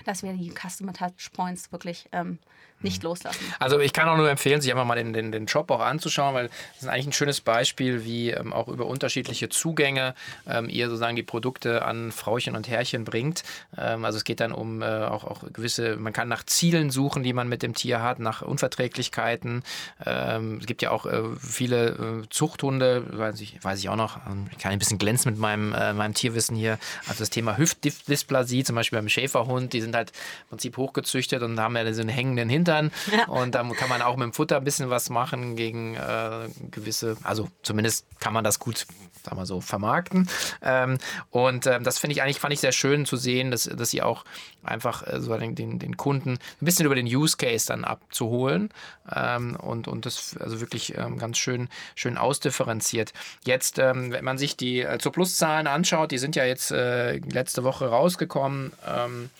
dass wir die Customer Touchpoints wirklich ähm, nicht mhm. loslassen. Also ich kann auch nur empfehlen, sich einfach mal den, den, den Shop auch anzuschauen, weil das ist eigentlich ein schönes Beispiel, wie ähm, auch über unterschiedliche Zugänge ähm, ihr sozusagen die Produkte an Frauchen und Herrchen bringt. Ähm, also es geht dann um äh, auch, auch gewisse, man kann nach Zielen suchen, die man mit dem Tier hat, nach Unverträglichkeiten. Ähm, es gibt ja auch äh, viele äh, Zuchthunde, weiß ich, weiß ich auch noch, ähm, ich kann ein bisschen glänzen mit meinem, äh, meinem Tierwissen hier. Also das Thema Hüftdysplasie, zum Beispiel beim Schäferhund, diese sind halt im Prinzip hochgezüchtet und haben ja so einen hängenden Hintern. Ja. Und dann kann man auch mit dem Futter ein bisschen was machen gegen äh, gewisse, also zumindest kann man das gut sagen wir so, vermarkten. Ähm, und ähm, das finde ich eigentlich, fand ich sehr schön zu sehen, dass, dass sie auch einfach äh, so den, den, den, Kunden ein bisschen über den Use Case dann abzuholen ähm, und, und das also wirklich ähm, ganz schön, schön ausdifferenziert. Jetzt, ähm, wenn man sich die äh, zur Pluszahlen anschaut, die sind ja jetzt äh, letzte Woche rausgekommen ähm,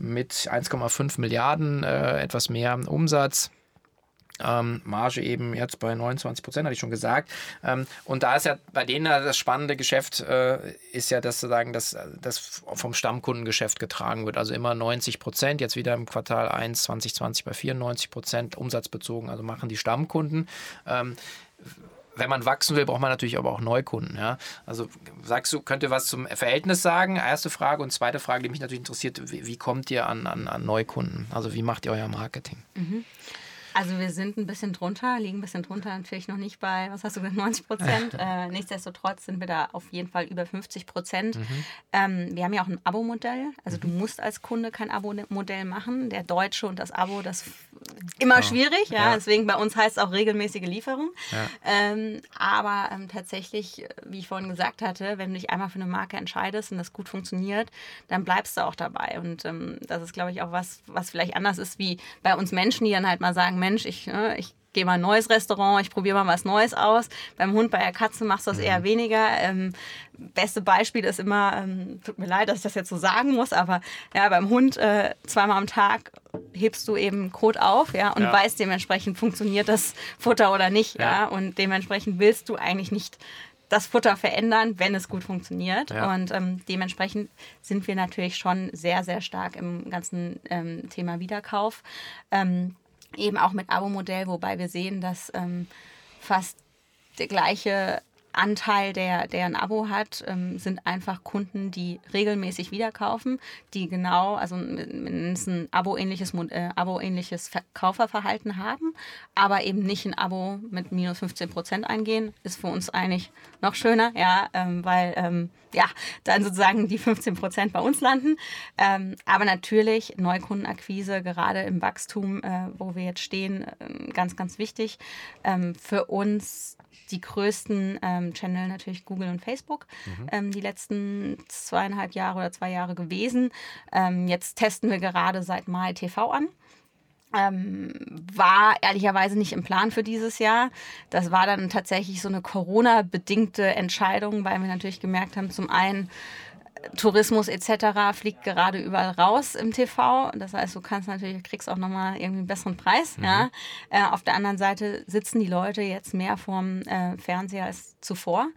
mit 1,5 Milliarden, äh, etwas mehr Umsatz. Ähm, Marge eben jetzt bei 29 Prozent, hatte ich schon gesagt. Ähm, und da ist ja bei denen das spannende Geschäft, äh, ist ja, dass sozusagen das, das vom Stammkundengeschäft getragen wird. Also immer 90 Prozent, jetzt wieder im Quartal 1 2020 bei 94 Prozent umsatzbezogen, also machen die Stammkunden. Ähm, wenn man wachsen will, braucht man natürlich aber auch Neukunden. Ja? Also sagst du, könnt ihr was zum Verhältnis sagen? Erste Frage. Und zweite Frage, die mich natürlich interessiert, wie, wie kommt ihr an, an, an Neukunden? Also wie macht ihr euer Marketing? Mhm. Also wir sind ein bisschen drunter, liegen ein bisschen drunter, natürlich noch nicht bei, was hast du gesagt, 90 Prozent. [LAUGHS] äh, nichtsdestotrotz sind wir da auf jeden Fall über 50 Prozent. Mhm. Ähm, wir haben ja auch ein Abo-Modell. Also mhm. du musst als Kunde kein Abo-Modell machen. Der Deutsche und das Abo, das ist immer oh. schwierig. Ja? ja? Deswegen bei uns heißt es auch regelmäßige Lieferung. Ja. Ähm, aber ähm, tatsächlich, wie ich vorhin gesagt hatte, wenn du dich einmal für eine Marke entscheidest und das gut funktioniert, dann bleibst du auch dabei. Und ähm, das ist, glaube ich, auch was, was vielleicht anders ist wie bei uns Menschen, die dann halt mal sagen, Mensch, ich, ne, ich gehe mal ein neues Restaurant, ich probiere mal was Neues aus. Beim Hund, bei der Katze machst du das eher mhm. weniger. Ähm, beste Beispiel ist immer, ähm, tut mir leid, dass ich das jetzt so sagen muss, aber ja, beim Hund äh, zweimal am Tag hebst du eben Kot auf, ja, und ja. weißt dementsprechend, funktioniert das Futter oder nicht, ja. ja, und dementsprechend willst du eigentlich nicht das Futter verändern, wenn es gut funktioniert. Ja. Und ähm, dementsprechend sind wir natürlich schon sehr, sehr stark im ganzen ähm, Thema Wiederkauf. Ähm, eben auch mit Abo-Modell, wobei wir sehen, dass ähm, fast der gleiche Anteil, der, der ein Abo hat, ähm, sind einfach Kunden, die regelmäßig wieder kaufen, die genau, also mindestens ein Abo-ähnliches äh, Abo Kauferverhalten haben, aber eben nicht ein Abo mit minus 15 Prozent eingehen. Ist für uns eigentlich noch schöner, ja, ähm, weil ähm, ja, dann sozusagen die 15 Prozent bei uns landen. Ähm, aber natürlich Neukundenakquise, gerade im Wachstum, äh, wo wir jetzt stehen, äh, ganz, ganz wichtig. Ähm, für uns die größten ähm, Channel natürlich Google und Facebook, mhm. ähm, die letzten zweieinhalb Jahre oder zwei Jahre gewesen. Ähm, jetzt testen wir gerade seit Mai TV an. Ähm, war ehrlicherweise nicht im Plan für dieses Jahr. Das war dann tatsächlich so eine Corona-bedingte Entscheidung, weil wir natürlich gemerkt haben, zum einen, Tourismus etc. fliegt gerade überall raus im TV. Das heißt, du kannst natürlich, kriegst auch nochmal irgendwie einen besseren Preis. Mhm. Ja. Äh, auf der anderen Seite sitzen die Leute jetzt mehr vorm äh, Fernseher als zuvor.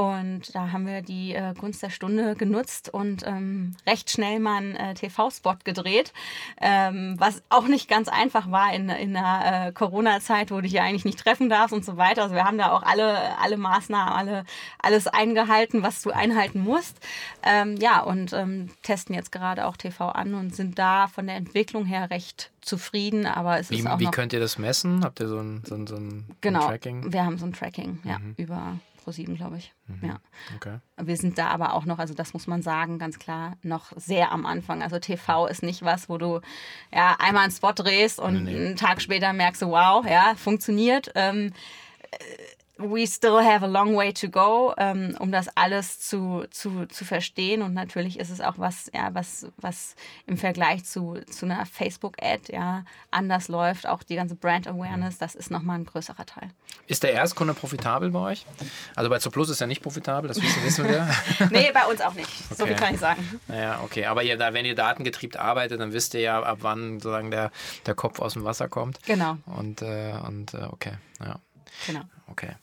Und da haben wir die äh, Gunst der Stunde genutzt und ähm, recht schnell mal einen äh, TV-Spot gedreht, ähm, was auch nicht ganz einfach war in, in der äh, Corona-Zeit, wo du dich ja eigentlich nicht treffen darfst und so weiter. Also wir haben da auch alle, alle Maßnahmen, alle, alles eingehalten, was du einhalten musst. Ähm, ja, und ähm, testen jetzt gerade auch TV an und sind da von der Entwicklung her recht zufrieden, aber es wie, ist auch Wie könnt ihr das messen? Habt ihr so ein, so ein, so ein genau, Tracking? wir haben so ein Tracking, ja, mhm. über Pro7, glaube ich. Mhm. Ja. Okay. Wir sind da aber auch noch, also das muss man sagen, ganz klar, noch sehr am Anfang. Also TV ist nicht was, wo du ja einmal einen Spot drehst und nee, nee. einen Tag später merkst du, wow, ja, funktioniert. Ähm, we still have a long way to go, ähm, um das alles zu, zu, zu verstehen. Und natürlich ist es auch was, ja, was, was im Vergleich zu, zu einer Facebook-Ad ja, anders läuft. Auch die ganze Brand Awareness, das ist nochmal ein größerer Teil. Ist der Erstkunde profitabel bei euch? Also bei Zuplus ist er nicht profitabel, das wissen wir. [LAUGHS] nee, bei uns auch nicht. Okay. So viel kann ich sagen. Naja, okay. Aber ihr, da, wenn ihr datengetriebt arbeitet, dann wisst ihr ja, ab wann sozusagen der, der Kopf aus dem Wasser kommt. Genau. Und, äh, und äh, okay, ja. Genau. Okay,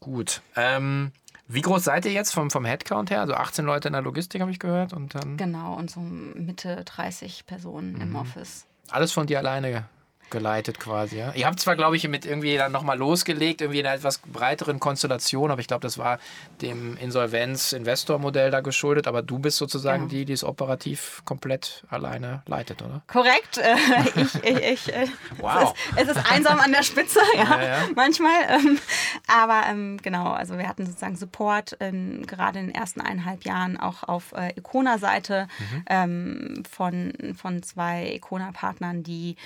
gut. Ähm, wie groß seid ihr jetzt vom, vom Headcount her? Also 18 Leute in der Logistik, habe ich gehört. Und dann genau, und so Mitte 30 Personen mhm. im Office. Alles von dir alleine geleitet quasi. Ja? Ihr habt zwar, glaube ich, mit irgendwie dann nochmal losgelegt, irgendwie in einer etwas breiteren Konstellation, aber ich glaube, das war dem Insolvenz-Investor-Modell da geschuldet, aber du bist sozusagen ja. die, die es operativ komplett alleine leitet, oder? Korrekt. Äh, [LAUGHS] ich, ich, ich, äh, wow. Es ist, es ist, einsam an der Spitze, [LAUGHS] ja, ja, ja. manchmal. Ähm, aber ähm, genau, also wir hatten sozusagen Support ähm, gerade in den ersten eineinhalb Jahren auch auf äh, Icona-Seite mhm. Ähm, von, von zwei Icona-Partnern, die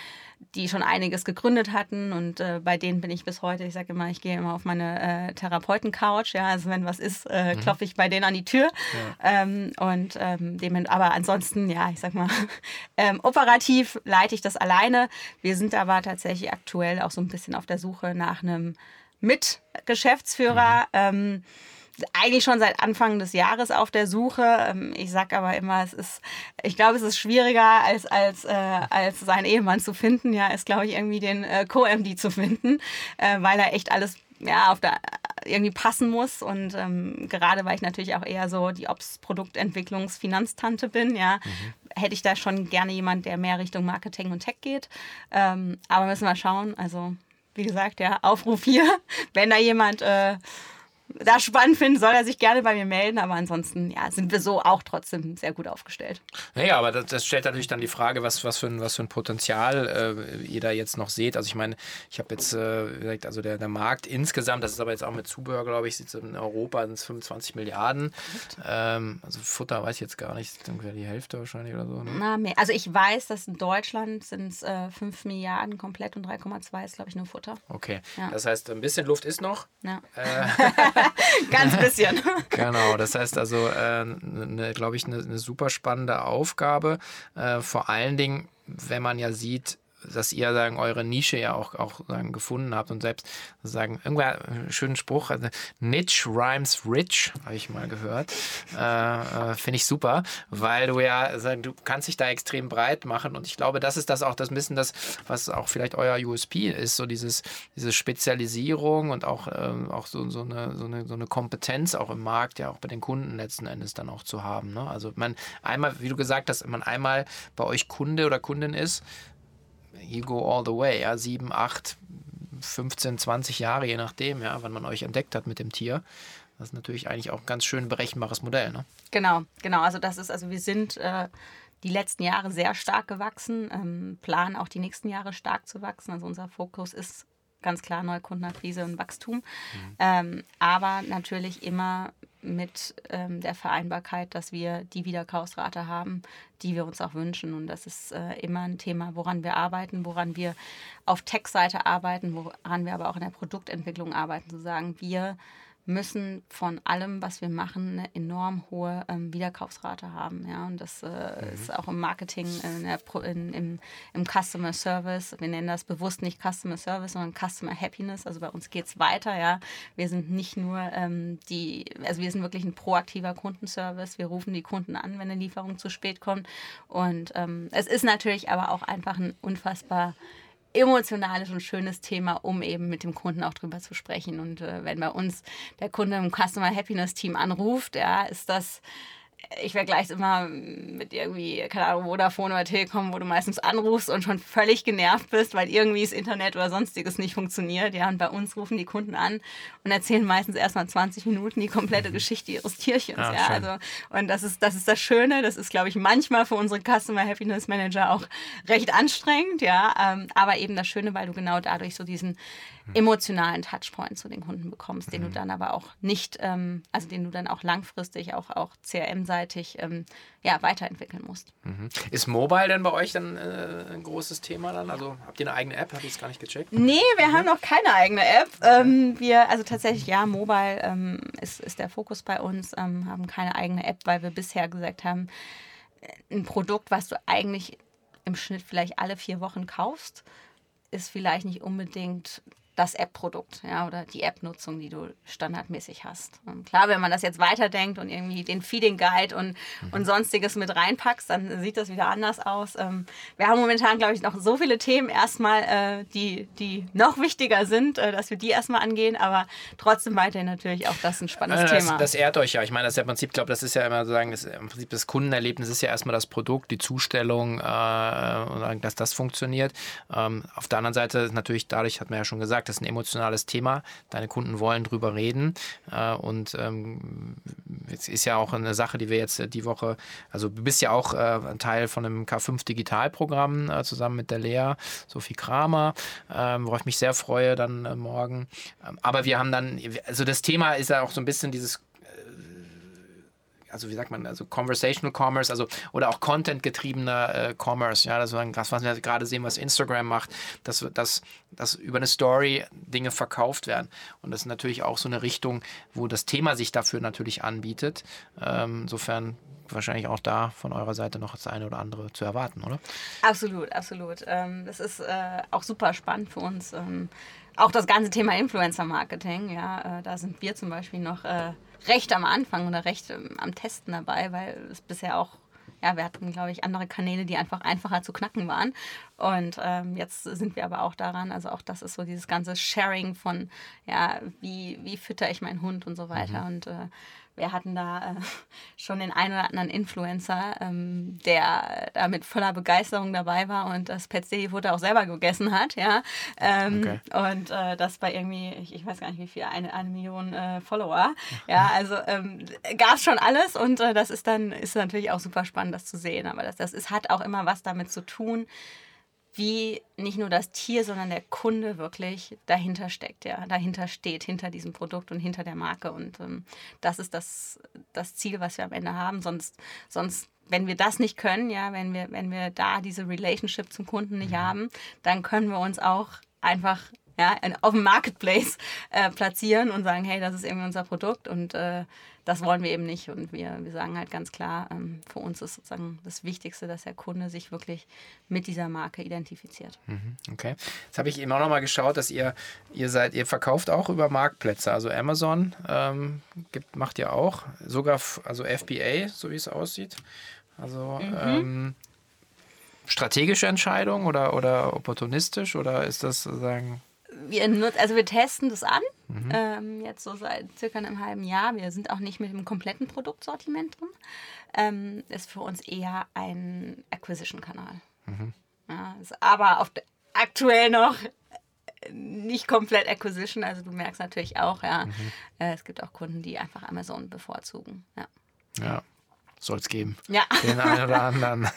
die schon einiges gegründet hatten und äh, bei denen bin ich bis heute, ich sage immer, ich gehe immer auf meine äh, Therapeuten-Couch, ja, also wenn was ist, äh, mhm. klopfe ich bei denen an die Tür ja. ähm, und ähm, dem, aber ansonsten, ja, ich sag mal, [LAUGHS] ähm, operativ leite ich das alleine. Wir sind aber tatsächlich aktuell auch so ein bisschen auf der Suche nach einem Mitgeschäftsführer. Mhm. Ähm, eigentlich schon seit Anfang des Jahres auf der Suche. Ähm, ich sage aber immer, es ist, ich glaube, es ist schwieriger als, als, äh, als seinen Ehemann zu finden. Ja, ist, glaube ich, irgendwie den äh, Co-MD zu finden, äh, weil er echt alles ja, auf der, irgendwie passen muss. Und ähm, gerade weil ich natürlich auch eher so die Ops-Produktentwicklungs-Finanztante bin, ja, mhm. hätte ich da schon gerne jemand, der mehr Richtung Marketing und Tech geht. Ähm, aber müssen wir schauen. Also, wie gesagt, ja, Aufruf hier, [LAUGHS] wenn da jemand äh, da spannend finden, soll er sich gerne bei mir melden. Aber ansonsten ja, sind wir so auch trotzdem sehr gut aufgestellt. Naja, aber das, das stellt natürlich dann die Frage, was, was, für, ein, was für ein Potenzial äh, ihr da jetzt noch seht. Also ich meine, ich habe jetzt äh, gesagt, also der, der Markt insgesamt, das ist aber jetzt auch mit Zubehör, glaube ich, in Europa sind es 25 Milliarden. Ähm, also Futter weiß ich jetzt gar nicht, ungefähr die Hälfte wahrscheinlich oder so. Ne? Na, mehr. Also ich weiß, dass in Deutschland sind es äh, 5 Milliarden komplett und 3,2 ist, glaube ich, nur Futter. Okay. Ja. Das heißt, ein bisschen Luft ist noch. Ja. Äh, [LAUGHS] [LAUGHS] [LAUGHS] Ganz bisschen. [LAUGHS] genau, das heißt also, äh, ne, glaube ich, eine ne super spannende Aufgabe. Äh, vor allen Dingen, wenn man ja sieht, dass ihr sagen, eure Nische ja auch, auch sagen, gefunden habt und selbst sagen, irgendwer schönen Spruch, also Niche rhymes rich, habe ich mal gehört. Äh, äh, Finde ich super, weil du ja, sagen, du kannst dich da extrem breit machen und ich glaube, das ist das auch das bisschen das, was auch vielleicht euer USP ist, so dieses, diese Spezialisierung und auch, ähm, auch so, so, eine, so, eine, so eine Kompetenz auch im Markt, ja auch bei den Kunden letzten Endes dann auch zu haben. Ne? Also man einmal, wie du gesagt hast, man einmal bei euch Kunde oder Kundin ist, you go all the way, ja, sieben, acht, 15, 20 Jahre, je nachdem, ja, wann man euch entdeckt hat mit dem Tier. Das ist natürlich eigentlich auch ein ganz schön berechenbares Modell, ne? Genau, genau. Also das ist, also wir sind äh, die letzten Jahre sehr stark gewachsen, ähm, planen auch die nächsten Jahre stark zu wachsen. Also unser Fokus ist ganz klar Neukundenakquise und Wachstum. Mhm. Ähm, aber natürlich immer mit ähm, der Vereinbarkeit, dass wir die Wiederkaufsrate haben, die wir uns auch wünschen. Und das ist äh, immer ein Thema, woran wir arbeiten, woran wir auf Tech-Seite arbeiten, woran wir aber auch in der Produktentwicklung arbeiten, zu sagen, wir müssen von allem, was wir machen, eine enorm hohe ähm, Wiederkaufsrate haben. Ja? Und das äh, mhm. ist auch im Marketing, in der, in, im, im Customer Service. Wir nennen das bewusst nicht Customer Service, sondern Customer Happiness. Also bei uns geht es weiter. Ja? Wir sind nicht nur ähm, die, also wir sind wirklich ein proaktiver Kundenservice. Wir rufen die Kunden an, wenn eine Lieferung zu spät kommt. Und ähm, es ist natürlich aber auch einfach ein unfassbar emotionales und schönes Thema, um eben mit dem Kunden auch drüber zu sprechen. Und äh, wenn bei uns der Kunde im Customer Happiness Team anruft, ja, ist das ich vergleiche es immer mit irgendwie, keine Ahnung, Vodafone oder Telekom, wo du meistens anrufst und schon völlig genervt bist, weil irgendwie das Internet oder sonstiges nicht funktioniert. Ja, und bei uns rufen die Kunden an und erzählen meistens erstmal 20 Minuten die komplette Geschichte ihres Tierchens. Ja, ja also, und das ist, das ist das Schöne. Das ist, glaube ich, manchmal für unsere Customer Happiness Manager auch recht anstrengend. Ja, ähm, aber eben das Schöne, weil du genau dadurch so diesen emotionalen Touchpoint zu den Kunden bekommst, den mhm. du dann aber auch nicht, ähm, also den du dann auch langfristig, auch, auch CRM-seitig ähm, ja, weiterentwickeln musst. Mhm. Ist Mobile denn bei euch dann äh, ein großes Thema dann? Also habt ihr eine eigene App? Habe ich es gar nicht gecheckt? Nee, wir mhm. haben noch keine eigene App. Ähm, wir, also tatsächlich, ja, Mobile ähm, ist, ist der Fokus bei uns, ähm, haben keine eigene App, weil wir bisher gesagt haben, äh, ein Produkt, was du eigentlich im Schnitt vielleicht alle vier Wochen kaufst, ist vielleicht nicht unbedingt das App-Produkt ja, oder die App-Nutzung, die du standardmäßig hast. Und klar, wenn man das jetzt weiterdenkt und irgendwie den Feeding Guide und, mhm. und sonstiges mit reinpackst, dann sieht das wieder anders aus. Ähm, wir haben momentan, glaube ich, noch so viele Themen erstmal, äh, die, die noch wichtiger sind, äh, dass wir die erstmal angehen, aber trotzdem weiterhin natürlich auch das ein spannendes das, Thema. Das ehrt euch ja. Ich meine, das ist ja im Prinzip, glaube das ist ja immer sagen, das, im Prinzip das Kundenerlebnis ist ja erstmal das Produkt, die Zustellung, äh, dass das funktioniert. Ähm, auf der anderen Seite ist natürlich dadurch, hat man ja schon gesagt, das ist ein emotionales Thema. Deine Kunden wollen drüber reden. Äh, und ähm, es ist ja auch eine Sache, die wir jetzt äh, die Woche, also du bist ja auch äh, Teil von einem K5 Digitalprogramm äh, zusammen mit der Lea, Sophie Kramer, ähm, worauf ich mich sehr freue dann äh, morgen. Ähm, aber wir haben dann, also das Thema ist ja auch so ein bisschen dieses also wie sagt man, also Conversational Commerce, also oder auch Content-getriebener äh, Commerce, ja, das ist was wir gerade sehen, was Instagram macht, dass, dass, dass über eine Story Dinge verkauft werden. Und das ist natürlich auch so eine Richtung, wo das Thema sich dafür natürlich anbietet. Ähm, insofern wahrscheinlich auch da von eurer Seite noch das eine oder andere zu erwarten, oder? Absolut, absolut. Ähm, das ist äh, auch super spannend für uns. Ähm, auch das ganze Thema Influencer-Marketing, ja, äh, da sind wir zum Beispiel noch äh, recht am Anfang oder recht ähm, am Testen dabei, weil es bisher auch, ja, wir hatten, glaube ich, andere Kanäle, die einfach einfacher zu knacken waren. Und ähm, jetzt sind wir aber auch daran, also auch das ist so dieses ganze Sharing von, ja, wie, wie fütter ich meinen Hund und so weiter. Mhm. Und äh, wir hatten da äh, [LAUGHS] schon den einen oder anderen Influencer, ähm, der da mit voller Begeisterung dabei war und das Pet City Futter auch selber gegessen hat, ja. Ähm, okay. Und äh, das bei irgendwie, ich, ich, weiß gar nicht wie viel, eine, eine Million äh, Follower. [LAUGHS] Ja, also ähm, gab es schon alles und äh, das ist dann ist natürlich auch super spannend, das zu sehen. Aber das, das ist, hat auch immer was damit zu tun, wie nicht nur das Tier, sondern der Kunde wirklich dahinter steckt, ja, dahinter steht, hinter diesem Produkt und hinter der Marke. Und ähm, das ist das, das Ziel, was wir am Ende haben. Sonst, sonst, wenn wir das nicht können, ja, wenn wir, wenn wir da diese Relationship zum Kunden nicht mhm. haben, dann können wir uns auch einfach ja, auf dem Marketplace äh, platzieren und sagen, hey, das ist irgendwie unser Produkt und äh, das wollen wir eben nicht. Und wir, wir sagen halt ganz klar, ähm, für uns ist sozusagen das Wichtigste, dass der Kunde sich wirklich mit dieser Marke identifiziert. Mhm, okay. Jetzt habe ich eben auch nochmal geschaut, dass ihr, ihr seid, ihr verkauft auch über Marktplätze. Also Amazon ähm, gibt, macht ihr auch, sogar also FBA, so wie es aussieht. Also mhm. ähm, strategische Entscheidung oder, oder opportunistisch oder ist das sozusagen wir nutzen, also wir testen das an, mhm. ähm, jetzt so seit circa einem halben Jahr. Wir sind auch nicht mit dem kompletten Produktsortiment drin. Ähm, ist für uns eher ein Acquisition-Kanal. Mhm. Ja, aber auf aktuell noch nicht komplett Acquisition. Also du merkst natürlich auch, ja, mhm. äh, es gibt auch Kunden, die einfach Amazon bevorzugen. Ja. ja soll es geben. Ja. Den einen oder [LAUGHS] anderen.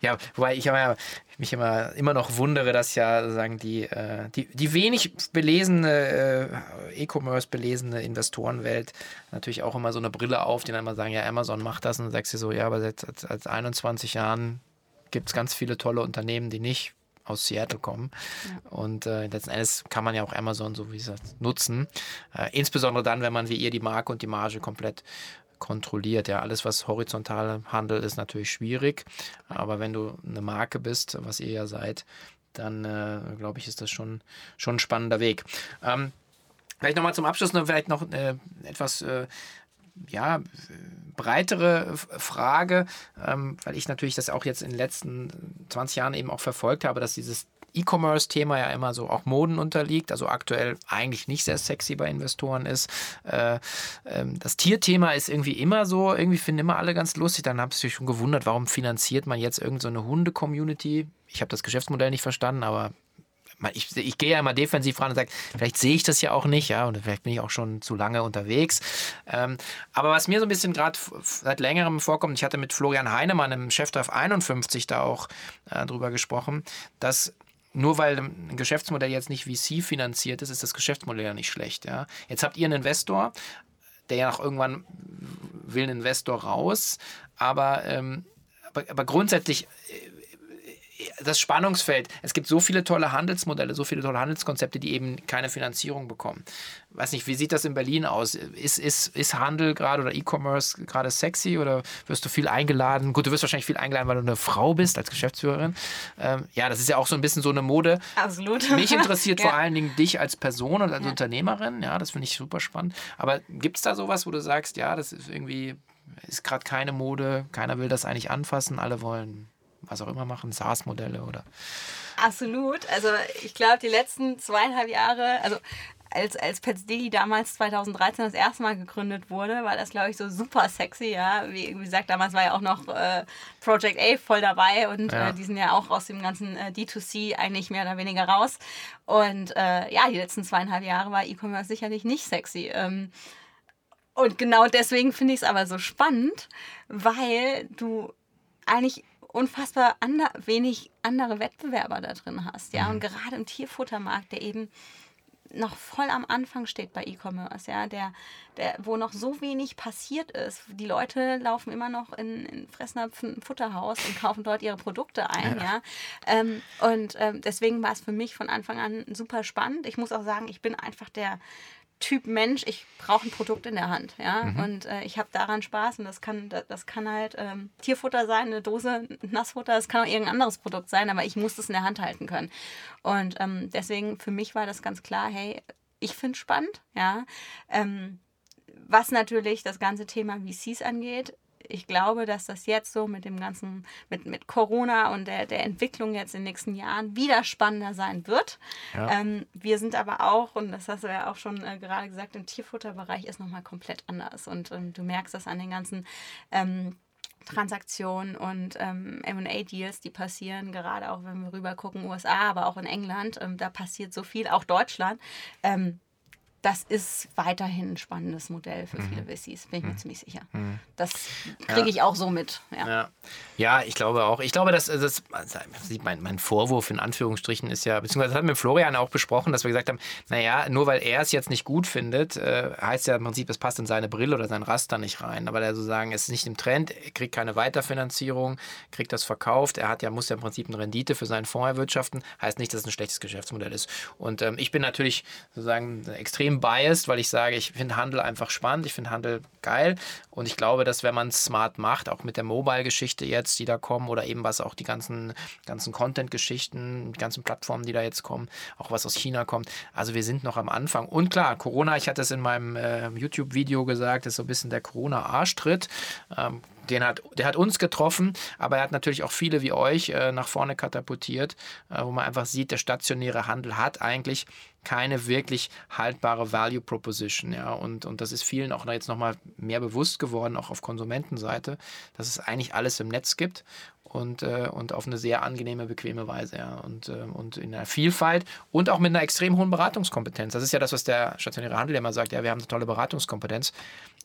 Ja, wobei ich immer, mich immer, immer noch wundere, dass ja sagen die, äh, die, die wenig belesene, äh, E-Commerce belesene Investorenwelt natürlich auch immer so eine Brille auf, die dann immer sagen, ja, Amazon macht das und dann sagst du so, ja, aber seit, seit, seit 21 Jahren gibt es ganz viele tolle Unternehmen, die nicht aus Seattle kommen. Ja. Und äh, letzten Endes kann man ja auch Amazon, so wie es nutzen. Äh, insbesondere dann, wenn man wie ihr die Marke und die Marge komplett kontrolliert. Ja, alles, was horizontal handelt, ist natürlich schwierig. Aber wenn du eine Marke bist, was ihr ja seid, dann äh, glaube ich, ist das schon, schon ein spannender Weg. Ähm, vielleicht nochmal zum Abschluss noch vielleicht noch äh, etwas äh, ja, breitere Frage, ähm, weil ich natürlich das auch jetzt in den letzten 20 Jahren eben auch verfolgt habe, dass dieses E-Commerce-Thema ja immer so auch Moden unterliegt, also aktuell eigentlich nicht sehr sexy bei Investoren ist. Äh, ähm, das Tierthema ist irgendwie immer so, irgendwie finden immer alle ganz lustig. Dann habe ich mich schon gewundert, warum finanziert man jetzt irgendeine so Hunde-Community? Ich habe das Geschäftsmodell nicht verstanden, aber ich, ich, gehe ja immer defensiv ran und sage, vielleicht sehe ich das ja auch nicht, ja, und vielleicht bin ich auch schon zu lange unterwegs. Ähm, aber was mir so ein bisschen gerade seit längerem vorkommt, ich hatte mit Florian Heinemann im Cheftreff 51 da auch äh, drüber gesprochen, dass nur weil ein Geschäftsmodell jetzt nicht VC finanziert ist, ist das Geschäftsmodell ja nicht schlecht. Ja? Jetzt habt ihr einen Investor, der ja noch irgendwann will ein Investor raus, aber, ähm, aber, aber grundsätzlich das Spannungsfeld. Es gibt so viele tolle Handelsmodelle, so viele tolle Handelskonzepte, die eben keine Finanzierung bekommen. Weiß nicht, wie sieht das in Berlin aus? Ist, ist, ist Handel gerade oder E-Commerce gerade sexy oder wirst du viel eingeladen? Gut, du wirst wahrscheinlich viel eingeladen, weil du eine Frau bist als Geschäftsführerin. Ähm, ja, das ist ja auch so ein bisschen so eine Mode. Absolut. [LAUGHS] Mich interessiert ja. vor allen Dingen dich als Person und als ja. Unternehmerin. Ja, das finde ich super spannend. Aber gibt es da sowas, wo du sagst, ja, das ist irgendwie, ist gerade keine Mode, keiner will das eigentlich anfassen, alle wollen was auch immer machen, SaaS-Modelle oder? Absolut. Also ich glaube, die letzten zweieinhalb Jahre, also als, als Pets Digi damals 2013 das erste Mal gegründet wurde, war das, glaube ich, so super sexy, ja. Wie, wie gesagt, damals war ja auch noch äh, Project A voll dabei und ja. äh, die sind ja auch aus dem ganzen äh, D2C eigentlich mehr oder weniger raus. Und äh, ja, die letzten zweieinhalb Jahre war E-Commerce sicherlich nicht sexy. Ähm, und genau deswegen finde ich es aber so spannend, weil du eigentlich unfassbar ander, wenig andere Wettbewerber da drin hast. Ja? Und mhm. gerade im Tierfuttermarkt, der eben noch voll am Anfang steht bei E-Commerce, ja, der, der, wo noch so wenig passiert ist. Die Leute laufen immer noch in, in Fressnapf ein Futterhaus und kaufen dort ihre Produkte ein, ja. ja? Ähm, und ähm, deswegen war es für mich von Anfang an super spannend. Ich muss auch sagen, ich bin einfach der, Typ Mensch, ich brauche ein Produkt in der Hand, ja, mhm. und äh, ich habe daran Spaß und das kann, das, das kann halt ähm, Tierfutter sein, eine Dose Nassfutter, das kann auch irgendein anderes Produkt sein, aber ich muss das in der Hand halten können. Und ähm, deswegen für mich war das ganz klar, hey, ich finde es spannend, ja. Ähm, was natürlich das ganze Thema VCs angeht, ich glaube, dass das jetzt so mit dem ganzen, mit, mit Corona und der, der Entwicklung jetzt in den nächsten Jahren wieder spannender sein wird. Ja. Ähm, wir sind aber auch, und das hast du ja auch schon äh, gerade gesagt, im Tierfutterbereich ist nochmal komplett anders. Und ähm, du merkst das an den ganzen ähm, Transaktionen und ähm, MA-Deals, die passieren, gerade auch wenn wir rüber gucken, USA, aber auch in England, ähm, da passiert so viel, auch Deutschland. Ähm, das ist weiterhin ein spannendes Modell für mhm. viele VCs, bin ich mir mhm. ziemlich sicher. Mhm. Das kriege ich auch so mit. Ja. ja. Ja. ich glaube auch. Ich glaube, dass das, also mein, mein Vorwurf in Anführungsstrichen ist ja, beziehungsweise das hat mit Florian auch besprochen, dass wir gesagt haben, naja, nur weil er es jetzt nicht gut findet, äh, heißt ja im Prinzip, es passt in seine Brille oder sein Raster nicht rein. Aber er so sagen, es ist nicht im Trend, er kriegt keine Weiterfinanzierung, kriegt das verkauft, er hat ja, muss ja im Prinzip eine Rendite für seinen Fonds erwirtschaften, heißt nicht, dass es ein schlechtes Geschäftsmodell ist. Und ähm, ich bin natürlich sozusagen extrem extrem biased, weil ich sage, ich finde Handel einfach spannend, ich finde Handel geil und ich glaube, dass wenn man es smart macht, auch mit der Mobile-Geschichte jetzt, die da kommen oder eben was auch die ganzen, ganzen Content-Geschichten, die ganzen Plattformen, die da jetzt kommen, auch was aus China kommt, also wir sind noch am Anfang. Und klar, Corona, ich hatte es in meinem äh, YouTube-Video gesagt, ist so ein bisschen der Corona-Arschtritt. Ähm, den hat, der hat uns getroffen, aber er hat natürlich auch viele wie euch äh, nach vorne katapultiert, äh, wo man einfach sieht, der stationäre Handel hat eigentlich keine wirklich haltbare Value Proposition. Ja? Und, und das ist vielen auch jetzt nochmal mehr bewusst geworden, auch auf Konsumentenseite, dass es eigentlich alles im Netz gibt und, äh, und auf eine sehr angenehme, bequeme Weise. Ja. Und, äh, und in einer Vielfalt und auch mit einer extrem hohen Beratungskompetenz. Das ist ja das, was der stationäre Handel immer sagt, ja, wir haben eine tolle Beratungskompetenz.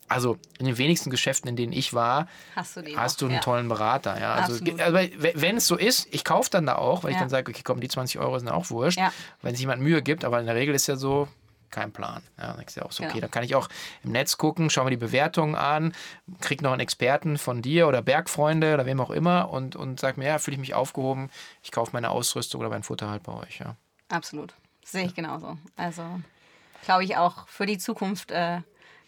Also in den wenigsten Geschäften, in denen ich war, hast du, hast du einen ja. tollen Berater. Ja. Also, also, wenn es so ist, ich kaufe dann da auch, weil ja. ich dann sage, okay, komm, die 20 Euro sind auch wurscht, wenn sich jemand Mühe gibt, aber in der Regel ist ja so, kein Plan. Ja, dann denkst du auch so, okay, genau. dann kann ich auch im Netz gucken, schau mir die Bewertungen an, krieg noch einen Experten von dir oder Bergfreunde oder wem auch immer und, und sag mir, ja, fühle ich mich aufgehoben, ich kaufe meine Ausrüstung oder mein Futter halt bei euch. Ja. Absolut. Sehe ich genauso. Also glaube ich auch für die Zukunft äh,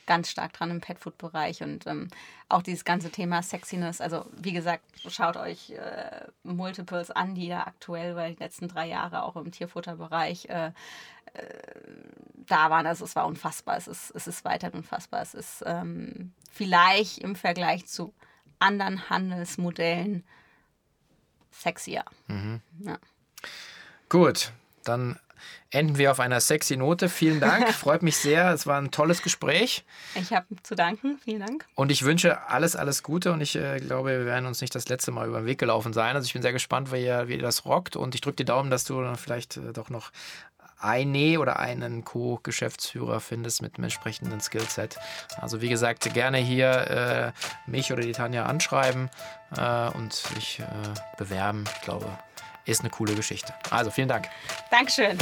ganz stark dran im Petfood-Bereich und ähm, auch dieses ganze Thema Sexiness. Also wie gesagt, schaut euch äh, Multiples an, die da aktuell über die letzten drei Jahre auch im Tierfutterbereich äh, äh, da waren. Also es war unfassbar. Es ist, es ist weiterhin unfassbar. Es ist ähm, vielleicht im Vergleich zu anderen Handelsmodellen sexier. Mhm. Ja. Gut, dann enden wir auf einer sexy Note. Vielen Dank, [LAUGHS] freut mich sehr. Es war ein tolles Gespräch. Ich habe zu danken, vielen Dank. Und ich wünsche alles, alles Gute und ich äh, glaube, wir werden uns nicht das letzte Mal über den Weg gelaufen sein. Also ich bin sehr gespannt, wie ihr, wie ihr das rockt und ich drücke die Daumen, dass du vielleicht äh, doch noch eine oder einen Co-Geschäftsführer findest mit einem entsprechenden Skillset. Also wie gesagt, gerne hier äh, mich oder die Tanja anschreiben äh, und sich äh, bewerben. Ich glaube, ist eine coole Geschichte. Also vielen Dank. Dankeschön.